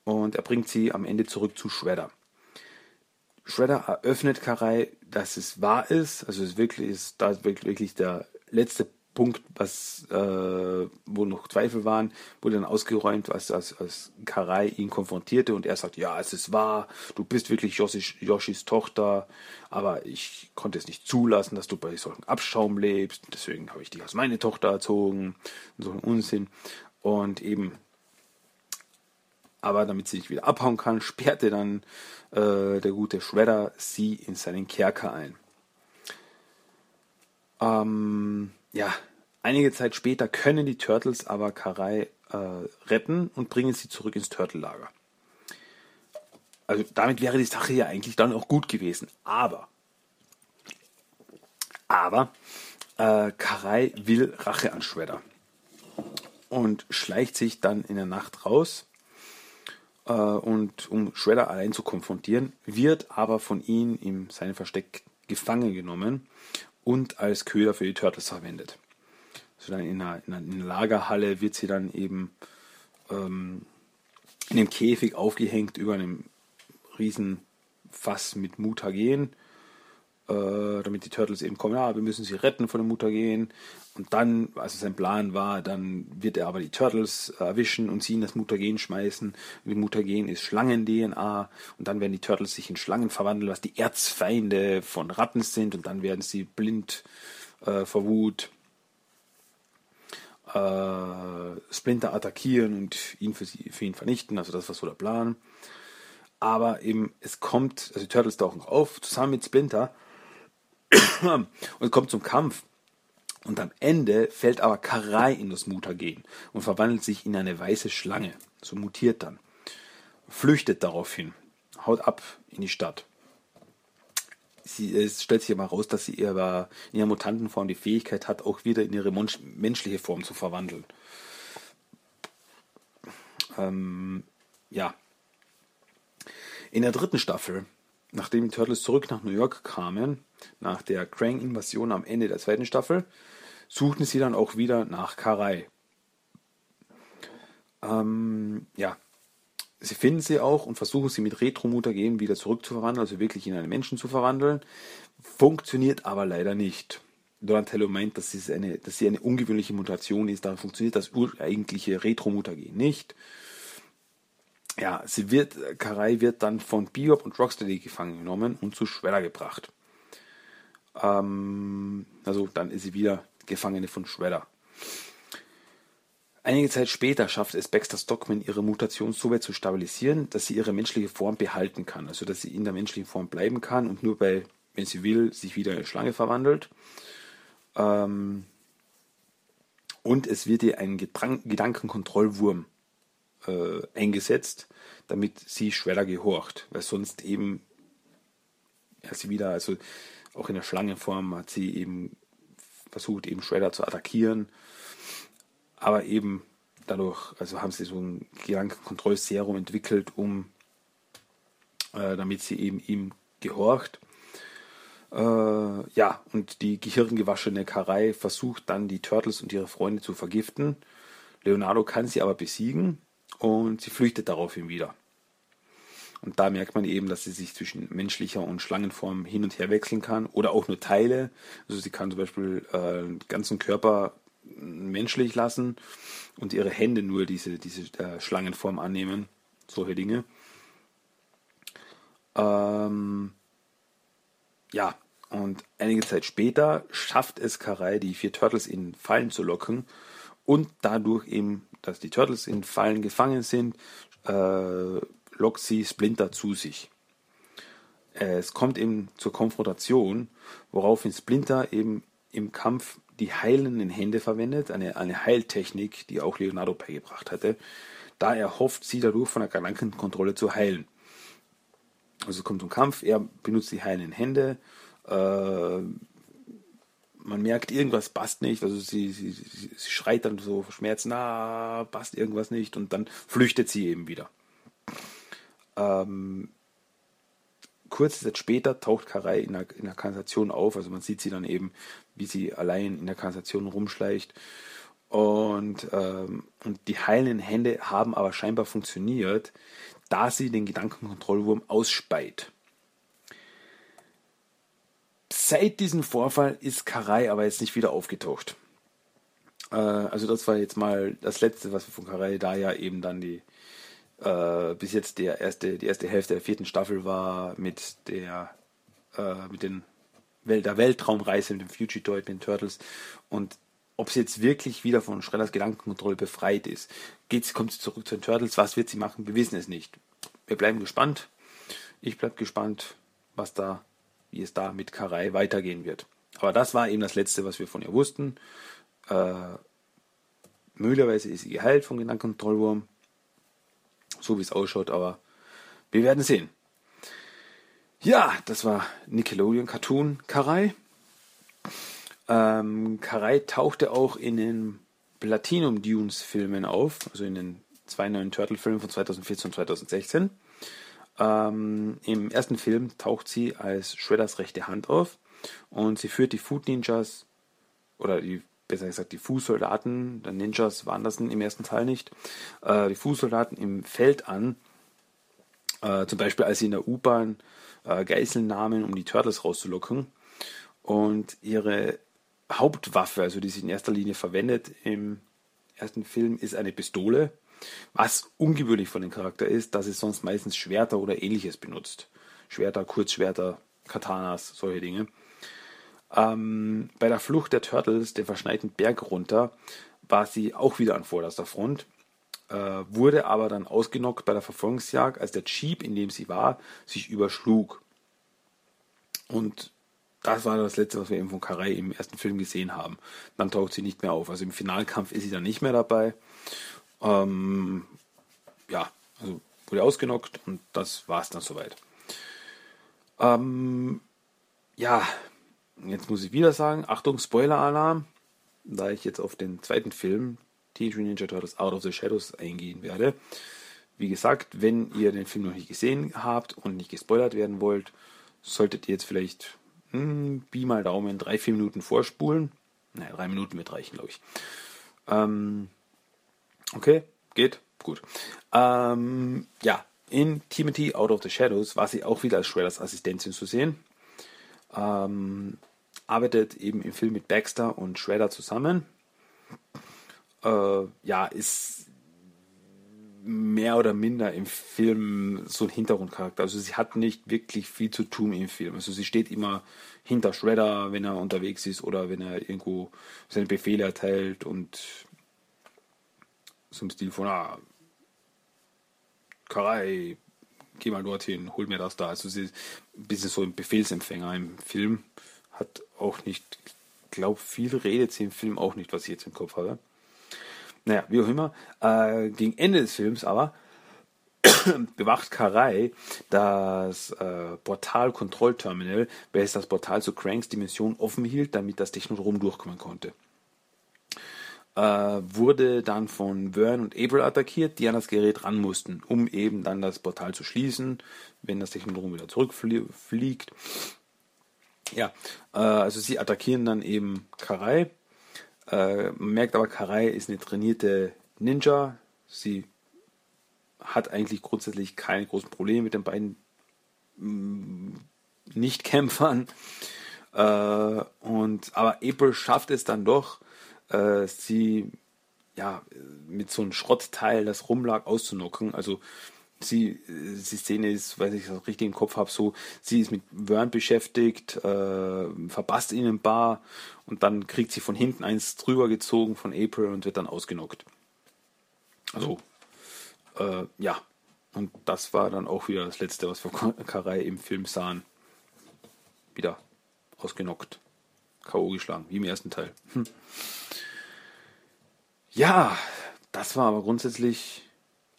und er bringt sie am Ende zurück zu Shredder. Shredder eröffnet Karai, dass es wahr ist, also es wirklich ist, da ist wirklich der letzte Punkt, was, äh, wo noch Zweifel waren, wurde dann ausgeräumt, als, als, als Karai ihn konfrontierte und er sagt, ja, es ist wahr, du bist wirklich Yoshis, Yoshis Tochter, aber ich konnte es nicht zulassen, dass du bei solchen Abschaum lebst, deswegen habe ich dich als meine Tochter erzogen, so ein Unsinn. Und eben, aber damit sie nicht wieder abhauen kann, sperrte dann äh, der gute Shredder sie in seinen Kerker ein. Ähm, ja, einige Zeit später können die Turtles aber Karai äh, retten und bringen sie zurück ins Turtle-Lager. Also damit wäre die Sache ja eigentlich dann auch gut gewesen. Aber, aber, äh, Karai will Rache an Shredder und schleicht sich dann in der Nacht raus äh, und um Shredder allein zu konfrontieren, wird aber von ihm in seinem Versteck gefangen genommen und als Köder für die Turtles verwendet. Also dann in einer, in einer Lagerhalle wird sie dann eben ähm, in einem Käfig aufgehängt über einem riesen Fass mit Mutagen äh, damit die Turtles eben kommen, ja, wir müssen sie retten von dem Mutagen. Und dann, also sein Plan war, dann wird er aber die Turtles erwischen und sie in das Mutagen schmeißen. Und die Mutagen ist Schlangen-DNA und dann werden die Turtles sich in Schlangen verwandeln, was die Erzfeinde von Ratten sind und dann werden sie blind äh, vor Wut äh, Splinter attackieren und ihn für, sie, für ihn vernichten. Also das war so der Plan. Aber eben, es kommt, also die Turtles tauchen auf, zusammen mit Splinter und kommt zum Kampf. Und am Ende fällt aber Karai in das Mutagen und verwandelt sich in eine weiße Schlange. So mutiert dann. Flüchtet daraufhin. Haut ab in die Stadt. Sie, es stellt sich aber raus, dass sie ihrer, in ihrer Mutantenform die Fähigkeit hat, auch wieder in ihre menschliche Form zu verwandeln. Ähm, ja. In der dritten Staffel nachdem die Turtles zurück nach New York kamen, nach der Krang-Invasion am Ende der zweiten Staffel, suchten sie dann auch wieder nach Karai. Ähm, ja, sie finden sie auch und versuchen sie mit Retro-Mutagen wieder zurückzuverwandeln, also wirklich in einen Menschen zu verwandeln. Funktioniert aber leider nicht. Donatello meint, dass, eine, dass sie eine ungewöhnliche Mutation ist, da funktioniert das ureigentliche Retro-Mutagen nicht ja, sie wird, Karai wird dann von Bebop und Rocksteady gefangen genommen und zu Shredder gebracht. Ähm, also dann ist sie wieder Gefangene von Shredder. Einige Zeit später schafft es Baxter Stockman, ihre Mutation so weit zu stabilisieren, dass sie ihre menschliche Form behalten kann. Also dass sie in der menschlichen Form bleiben kann und nur bei, wenn sie will, sich wieder in eine Schlange verwandelt. Ähm, und es wird ihr ein Gedankenkontrollwurm äh, eingesetzt, damit sie Shredder gehorcht, weil sonst eben ja, sie wieder, also auch in der Schlangenform hat sie eben versucht, eben Shredder zu attackieren, aber eben dadurch, also haben sie so ein Gedankenkontrollserum entwickelt, um äh, damit sie eben ihm gehorcht. Äh, ja, und die gehirngewaschene Karai versucht dann die Turtles und ihre Freunde zu vergiften. Leonardo kann sie aber besiegen und sie flüchtet daraufhin wieder. Und da merkt man eben, dass sie sich zwischen menschlicher und Schlangenform hin und her wechseln kann oder auch nur Teile. Also sie kann zum Beispiel äh, den ganzen Körper menschlich lassen und ihre Hände nur diese, diese äh, Schlangenform annehmen. Solche Dinge. Ähm, ja, und einige Zeit später schafft es Karai, die vier Turtles in Fallen zu locken und dadurch eben, dass die Turtles in Fallen gefangen sind, äh, lockt sie Splinter zu sich. Es kommt eben zur Konfrontation, woraufhin Splinter eben im Kampf die heilenden Hände verwendet, eine, eine Heiltechnik, die auch Leonardo beigebracht hatte, da er hofft, sie dadurch von der Gedankenkontrolle zu heilen. Also es kommt zum Kampf, er benutzt die heilenden Hände, äh, man merkt, irgendwas passt nicht. Also sie, sie, sie, schreit dann so Schmerzen, na, passt irgendwas nicht und dann flüchtet sie eben wieder. Ähm, kurze Zeit später taucht Karai in der, in der Kanalisation auf, also man sieht sie dann eben, wie sie allein in der Kanalisation rumschleicht. Und, ähm, und die heilenden Hände haben aber scheinbar funktioniert, da sie den Gedankenkontrollwurm ausspeit. Seit diesem Vorfall ist Karai aber jetzt nicht wieder aufgetaucht. Äh, also das war jetzt mal das Letzte, was wir von Karai, da ja eben dann die äh, bis jetzt der erste, die erste Hälfte der vierten Staffel war mit der äh, mit den Welt, der Weltraumreise mit dem Fugitoid, mit den Turtles und ob sie jetzt wirklich wieder von Schredders Gedankenkontrolle befreit ist. Geht's, kommt sie zurück zu den Turtles, was wird sie machen? Wir wissen es nicht. Wir bleiben gespannt. Ich bleibe gespannt, was da wie es da mit Karai weitergehen wird. Aber das war eben das Letzte, was wir von ihr wussten. Äh, möglicherweise ist sie geheilt vom Gedankenkontrollwurm, so wie es ausschaut, aber wir werden sehen. Ja, das war Nickelodeon Cartoon Karai. Ähm, Karai tauchte auch in den Platinum Dunes Filmen auf, also in den zwei neuen Turtle-Filmen von 2014 und 2016. Ähm, Im ersten Film taucht sie als Shredders rechte Hand auf und sie führt die Food Ninjas oder die besser gesagt die Fußsoldaten, der Ninjas waren das im ersten Teil nicht, äh, die Fußsoldaten im Feld an. Äh, zum Beispiel als sie in der U-Bahn äh, Geiseln nahmen, um die Turtles rauszulocken. Und ihre Hauptwaffe, also die sie in erster Linie verwendet im ersten Film, ist eine Pistole. Was ungewöhnlich von dem Charakter ist, dass es sonst meistens Schwerter oder ähnliches benutzt. Schwerter, Kurzschwerter, Katanas, solche Dinge. Ähm, bei der Flucht der Turtles den verschneiten Berg runter war sie auch wieder an vorderster Front, äh, wurde aber dann ausgenockt bei der Verfolgungsjagd, als der Jeep, in dem sie war, sich überschlug. Und das war das letzte, was wir eben von Karai im ersten Film gesehen haben. Dann taucht sie nicht mehr auf. Also im Finalkampf ist sie dann nicht mehr dabei. Ähm, ja, also wurde ausgenockt und das war es dann soweit. Ähm, ja, jetzt muss ich wieder sagen, Achtung, Spoiler-Alarm, da ich jetzt auf den zweiten Film, Teenage Ninja Turtles Out of the Shadows, eingehen werde. Wie gesagt, wenn ihr den Film noch nicht gesehen habt und nicht gespoilert werden wollt, solltet ihr jetzt vielleicht hm, Pi mal Daumen drei, vier Minuten vorspulen. Naja, drei Minuten wird reichen, glaube ich. Ähm, okay, geht, gut. Ähm, ja, in Timothy Out of the Shadows war sie auch wieder als Shredders Assistentin zu sehen. Ähm, arbeitet eben im Film mit Baxter und Shredder zusammen. Äh, ja, ist mehr oder minder im Film so ein Hintergrundcharakter. Also sie hat nicht wirklich viel zu tun im Film. Also sie steht immer hinter Shredder, wenn er unterwegs ist oder wenn er irgendwo seine Befehle erteilt und so im Stil von, ah, Karai, geh mal dorthin, hol mir das da. Also sie ist ein bisschen so ein Befehlsempfänger im Film. Hat auch nicht, ich glaube, viel redet sie im Film auch nicht, was ich jetzt im Kopf habe. Naja, wie auch immer. Äh, gegen Ende des Films aber bewacht Karai das äh, Portal-Kontrollterminal, welches das Portal zu Cranks Dimension offen hielt, damit das Technodrom durchkommen konnte. Äh, wurde dann von Vern und April attackiert, die an das Gerät ran mussten, um eben dann das Portal zu schließen, wenn das Technodrom wieder zurückfliegt. Ja, äh, also sie attackieren dann eben Karai äh, man merkt aber, Karai ist eine trainierte Ninja. Sie hat eigentlich grundsätzlich keine großen Probleme mit den beiden mm, Nicht-Kämpfern. Äh, und, aber April schafft es dann doch, äh, sie ja, mit so einem Schrottteil, das rumlag, auszunocken. Also sie, die Szene ist, weil ich das richtig im Kopf habe, so, sie ist mit Wern beschäftigt, äh, verpasst ihn im Bar und dann kriegt sie von hinten eins drüber gezogen von April und wird dann ausgenockt. Also, äh, ja. Und das war dann auch wieder das Letzte, was wir Karai im Film sahen. Wieder ausgenockt. K.O. geschlagen, wie im ersten Teil. Hm. Ja, das war aber grundsätzlich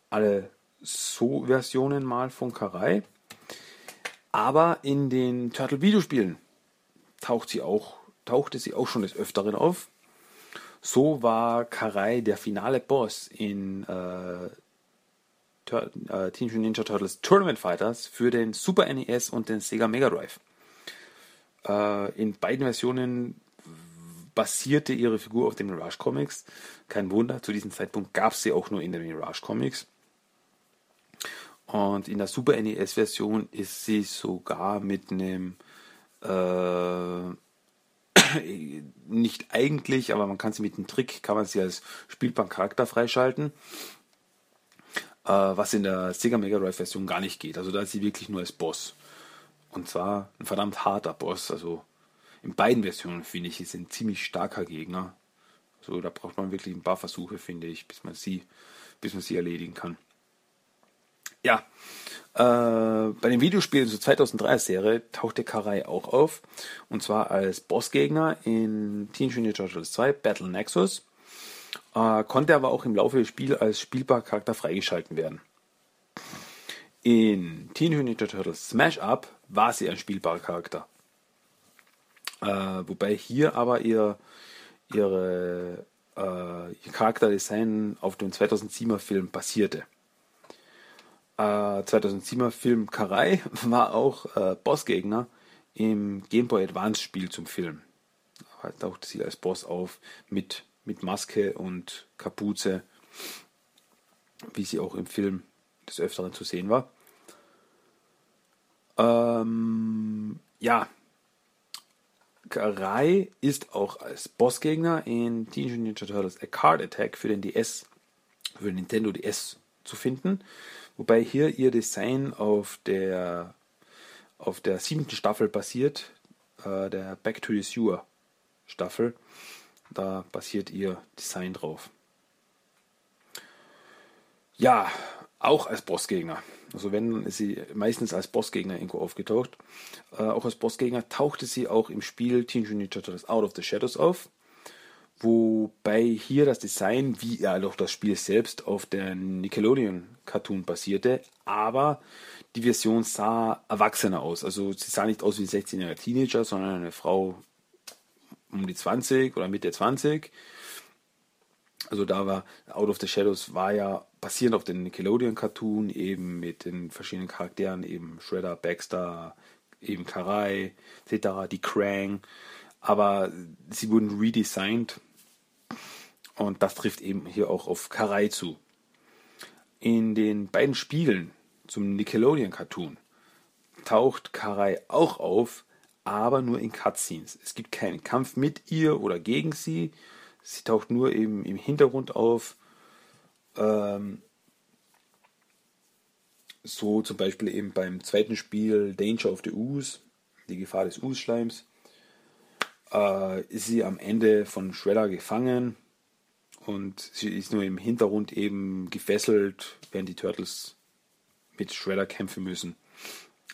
alle So-Versionen mal von Karai. Aber in den Turtle-Videospielen taucht sie auch, tauchte sie auch schon des Öfteren auf. So war Karai der finale Boss in äh, äh, Teenage Ninja Turtles Tournament Fighters für den Super NES und den Sega Mega Drive. Äh, in beiden Versionen basierte ihre Figur auf den Mirage Comics. Kein Wunder, zu diesem Zeitpunkt gab es sie auch nur in den Mirage Comics. Und in der Super NES-Version ist sie sogar mit einem äh, nicht eigentlich, aber man kann sie mit einem Trick, kann man sie als spielbaren Charakter freischalten. Äh, was in der Sega Mega Drive Version gar nicht geht. Also da ist sie wirklich nur als Boss. Und zwar ein verdammt harter Boss. Also in beiden Versionen finde ich, ist ein ziemlich starker Gegner. So, da braucht man wirklich ein paar Versuche, finde ich, bis man sie, bis man sie erledigen kann. Ja, äh, bei den Videospielen zur 2003 Serie tauchte Karai auch auf. Und zwar als Bossgegner in Teenage Mutant Turtles 2 Battle Nexus. Äh, konnte aber auch im Laufe des Spiels als spielbarer Charakter freigeschalten werden. In Teenage Mutant Turtles Smash Up war sie ein spielbarer Charakter. Äh, wobei hier aber ihr, ihre äh, ihr Charakterdesign auf dem 2007er Film basierte. Äh, 2007er Film Karai war auch äh, Bossgegner im Game Boy Advance Spiel zum Film. Da tauchte sie als Boss auf mit, mit Maske und Kapuze, wie sie auch im Film des Öfteren zu sehen war. Ähm, ja, Rai ist auch als Bossgegner in Teenage Mutant Ninja Turtles A Card Attack für den DS, für Nintendo DS zu finden. Wobei hier ihr Design auf der auf der siebten Staffel basiert, äh, der Back to the Sewer Staffel. Da basiert ihr Design drauf. Ja, auch als Bossgegner. Also wenn ist sie meistens als Bossgegner irgendwo aufgetaucht. Äh, auch als Bossgegner tauchte sie auch im Spiel Teenage Mutant Ninja Turtles Out of the Shadows auf. Wobei hier das Design, wie ja auch das Spiel selbst, auf der Nickelodeon Cartoon basierte. Aber die Version sah erwachsener aus. Also sie sah nicht aus wie ein 16-jähriger Teenager, sondern eine Frau um die 20 oder Mitte 20. Also da war Out of the Shadows war ja basierend auf den Nickelodeon Cartoon eben mit den verschiedenen Charakteren eben Shredder, Baxter, eben Karai etc. Die Krang, aber sie wurden redesigned und das trifft eben hier auch auf Karai zu. In den beiden Spielen zum Nickelodeon Cartoon taucht Karai auch auf, aber nur in Cutscenes. Es gibt keinen Kampf mit ihr oder gegen sie. Sie taucht nur eben im Hintergrund auf. Ähm, so zum Beispiel eben beim zweiten Spiel Danger of the Ooze, die Gefahr des Ooze-Schleims, äh, ist sie am Ende von Shredder gefangen und sie ist nur im Hintergrund eben gefesselt, während die Turtles mit Shredder kämpfen müssen.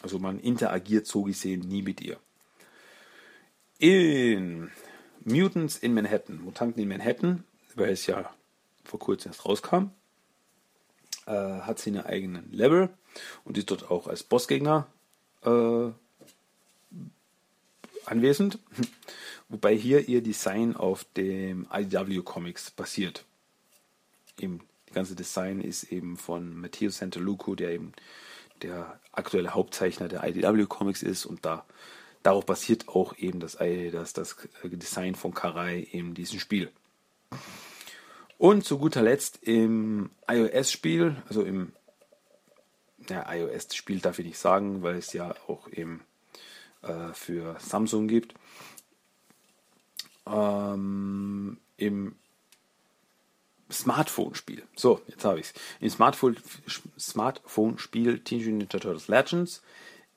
Also man interagiert so gesehen nie mit ihr. In Mutants in Manhattan, Mutanten in Manhattan, weil es ja vor kurzem erst rauskam, äh, hat sie einen eigenen Level und ist dort auch als Bossgegner äh, anwesend. Wobei hier ihr Design auf dem IDW Comics basiert. Eben, das ganze Design ist eben von Matteo Santaluco, der eben der aktuelle Hauptzeichner der IDW Comics ist und da darauf basiert auch eben das, das, das Design von Karai in diesem Spiel. Und zu guter Letzt im iOS-Spiel, also im ja, iOS-Spiel darf ich nicht sagen, weil es ja auch eben äh, für Samsung gibt. Ähm, Im Smartphone-Spiel. So, jetzt habe ich es. Im Smartphone-Spiel Smartphone Teenage Mutant Ninja Turtles Legends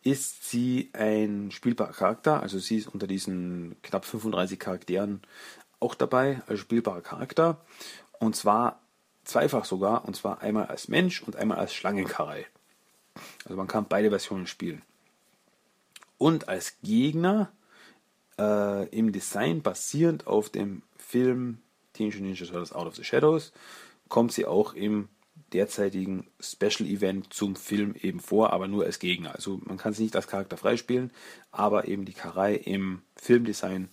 ist sie ein spielbarer Charakter. Also sie ist unter diesen knapp 35 Charakteren auch dabei als spielbarer Charakter. Und zwar zweifach sogar. Und zwar einmal als Mensch und einmal als Schlangenkarei. Also man kann beide Versionen spielen. Und als Gegner äh, im Design basierend auf dem Film Teenage Ninja Turtles Out of the Shadows kommt sie auch im derzeitigen Special Event zum Film eben vor, aber nur als Gegner. Also man kann sie nicht als Charakter freispielen, aber eben die Karei im Filmdesign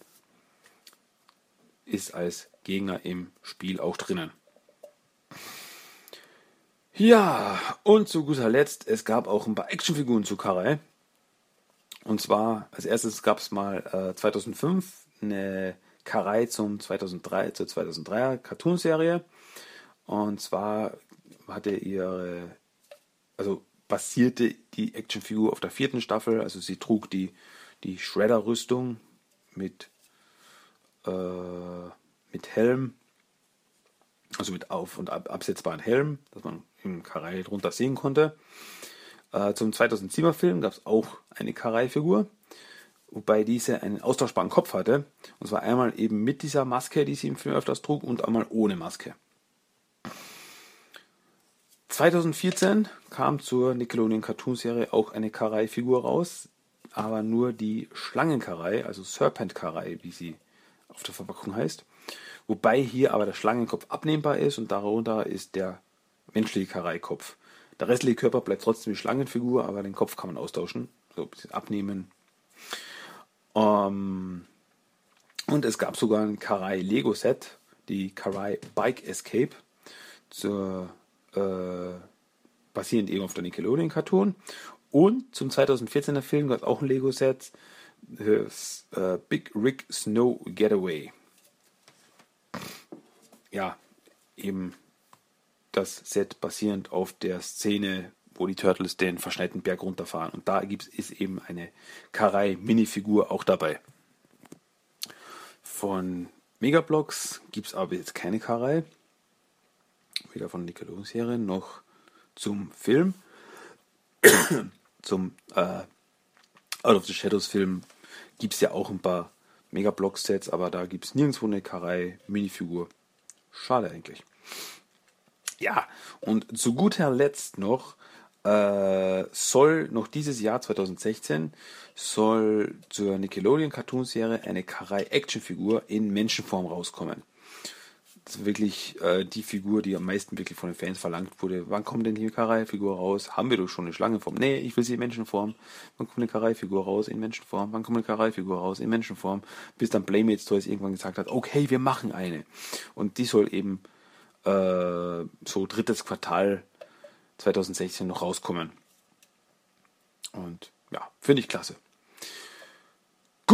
ist als Gegner im Spiel auch drinnen. Ja, und zu guter Letzt, es gab auch ein paar Actionfiguren zu Karei. Und zwar, als erstes gab es mal äh, 2005 eine Karei zum 2003, zur 2003er Cartoonserie. Und zwar hatte ihre, also basierte die Actionfigur auf der vierten Staffel. Also sie trug die, die Shredder-Rüstung mit, äh, mit Helm, also mit auf- und ab absetzbaren Helm, dass man im Karai drunter sehen konnte. Äh, zum 2007er Film gab es auch eine Karai-Figur, wobei diese einen austauschbaren Kopf hatte. Und zwar einmal eben mit dieser Maske, die sie im Film öfters trug, und einmal ohne Maske. 2014 kam zur Nickelodeon Cartoon Serie auch eine Karai-Figur raus, aber nur die Schlangenkarei, also Serpent Karai, wie sie auf der Verpackung heißt. Wobei hier aber der Schlangenkopf abnehmbar ist und darunter ist der menschliche Karai-Kopf. Der restliche Körper bleibt trotzdem die Schlangenfigur, aber den Kopf kann man austauschen, so ein bisschen abnehmen. Ähm, und es gab sogar ein Karai Lego Set die Karai Bike Escape, zur, äh, basierend eben auf der Nickelodeon Cartoon. Und zum 2014er Film gab es auch ein Lego-Set, das äh, Big Rick Snow Getaway. Ja, eben das Set basierend auf der Szene, wo die Turtles den verschneiten Berg runterfahren. Und da gibt's, ist eben eine Karai-Minifigur auch dabei. Von Megablocks gibt es aber jetzt keine Karai. Weder von Nickelodeon-Serie noch zum Film. zum äh, Out of the Shadows Film gibt es ja auch ein paar Megablock-Sets, aber da gibt es nirgendwo eine Karai-Minifigur. Schade eigentlich. Ja, und zu guter Letzt noch äh, soll noch dieses Jahr 2016 soll zur Nickelodeon Cartoon Serie eine Karai Actionfigur in Menschenform rauskommen. Wirklich äh, die Figur, die am meisten wirklich von den Fans verlangt wurde. Wann kommt denn die Karai-Figur raus? Haben wir doch schon eine Schlangenform? Nee, ich will sie in Menschenform. Wann kommt eine Karai-Figur raus in Menschenform? Wann kommt eine Karai-Figur raus in Menschenform? Bis dann Playmates Toys irgendwann gesagt hat, okay, wir machen eine. Und die soll eben äh, so drittes Quartal 2016 noch rauskommen. Und ja, finde ich klasse.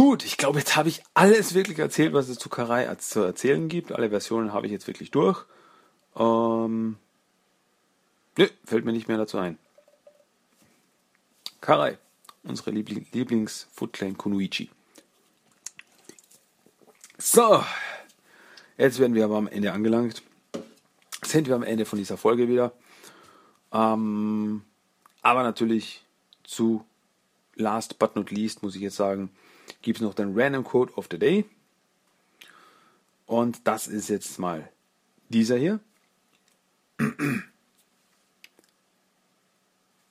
Gut, ich glaube, jetzt habe ich alles wirklich erzählt, was es zu Karai zu erzählen gibt. Alle Versionen habe ich jetzt wirklich durch. Ähm, nö, fällt mir nicht mehr dazu ein. Karai, unsere Liebling Lieblings-Footclan Kunuichi. So, jetzt werden wir aber am Ende angelangt. Sind wir am Ende von dieser Folge wieder. Ähm, aber natürlich zu last but not least muss ich jetzt sagen, gibt es noch den Random Code of the Day. Und das ist jetzt mal dieser hier.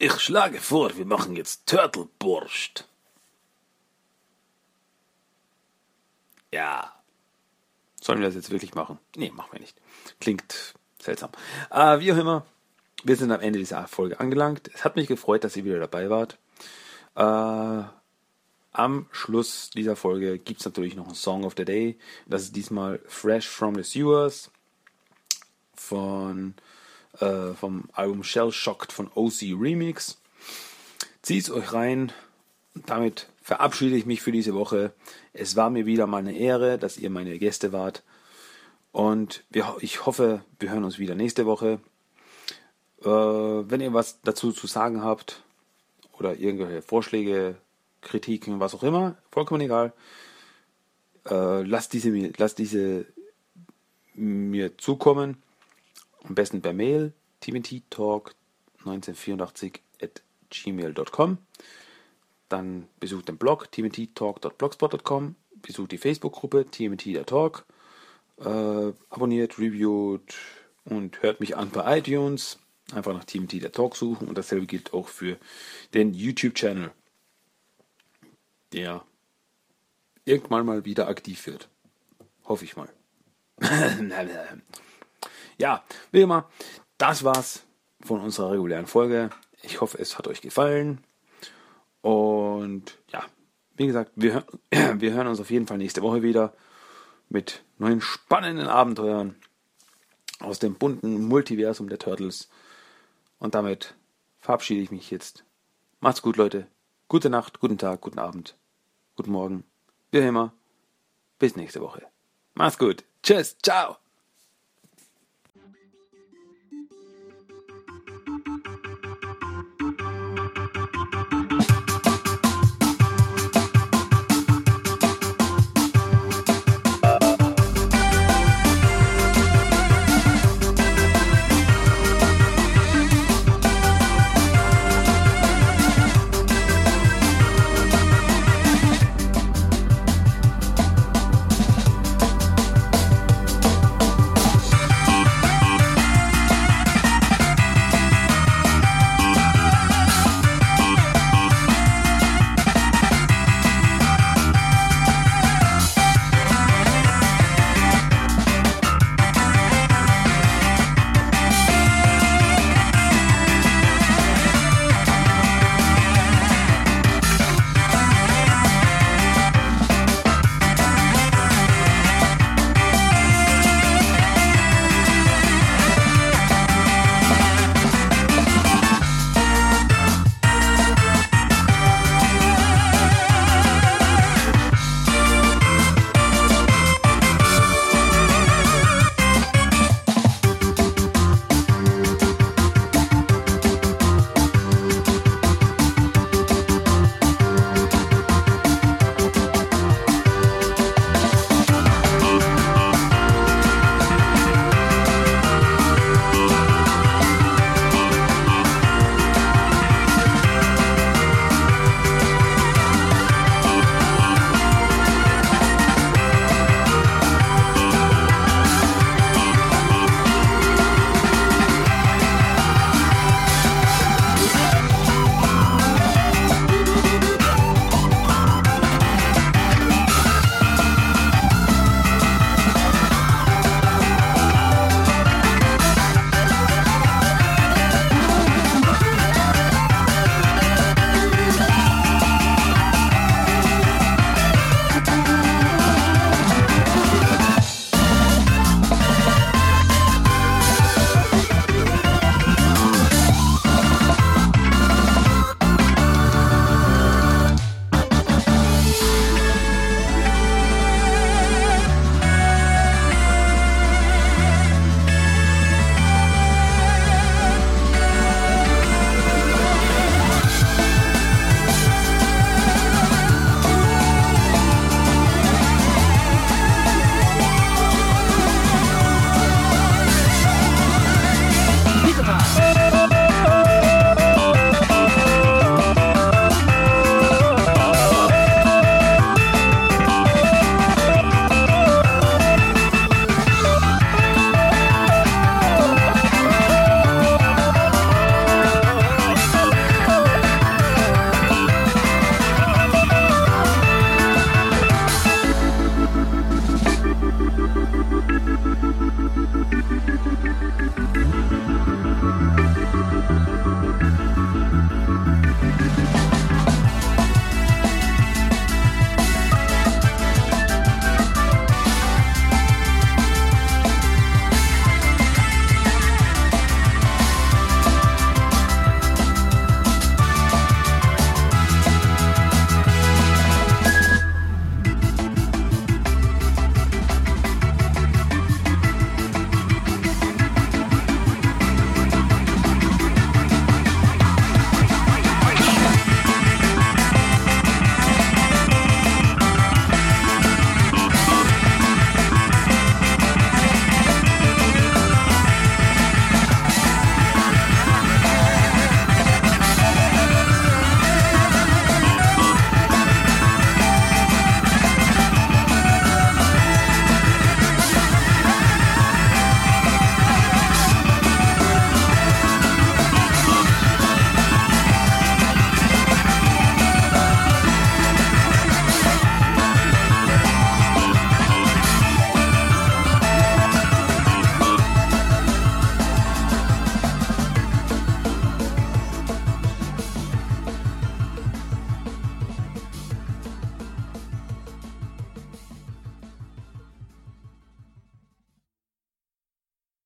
Ich schlage vor, wir machen jetzt Turtelborscht. Ja. Sollen wir das jetzt wirklich machen? Nee, machen wir nicht. Klingt seltsam. Äh, wie auch immer, wir sind am Ende dieser Folge angelangt. Es hat mich gefreut, dass ihr wieder dabei wart. Äh, am Schluss dieser Folge gibt es natürlich noch einen Song of the Day. Das ist diesmal Fresh from the Sewers von, äh, vom Album Shell Shocked von OC Remix. Zieht es euch rein. Damit verabschiede ich mich für diese Woche. Es war mir wieder mal eine Ehre, dass ihr meine Gäste wart. Und wir, ich hoffe, wir hören uns wieder nächste Woche. Äh, wenn ihr was dazu zu sagen habt oder irgendwelche Vorschläge, Kritiken, was auch immer, vollkommen egal, äh, lasst, diese, lasst diese mir zukommen. Am besten per Mail tmttalk1984 at gmail.com. Dann besucht den Blog tmttalk.blogspot.com, besucht die Facebook-Gruppe TMT äh, abonniert, reviewt und hört mich an bei iTunes. Einfach nach TMT Talk suchen und dasselbe gilt auch für den YouTube-Channel, der irgendwann mal wieder aktiv wird. Hoffe ich mal. ja, wie immer, das war's von unserer regulären Folge. Ich hoffe, es hat euch gefallen. Und ja, wie gesagt, wir, wir hören uns auf jeden Fall nächste Woche wieder mit neuen spannenden Abenteuern aus dem bunten Multiversum der Turtles. Und damit verabschiede ich mich jetzt. Macht's gut, Leute. Gute Nacht, guten Tag, guten Abend, guten Morgen. Wie immer. Bis nächste Woche. Macht's gut. Tschüss. Ciao.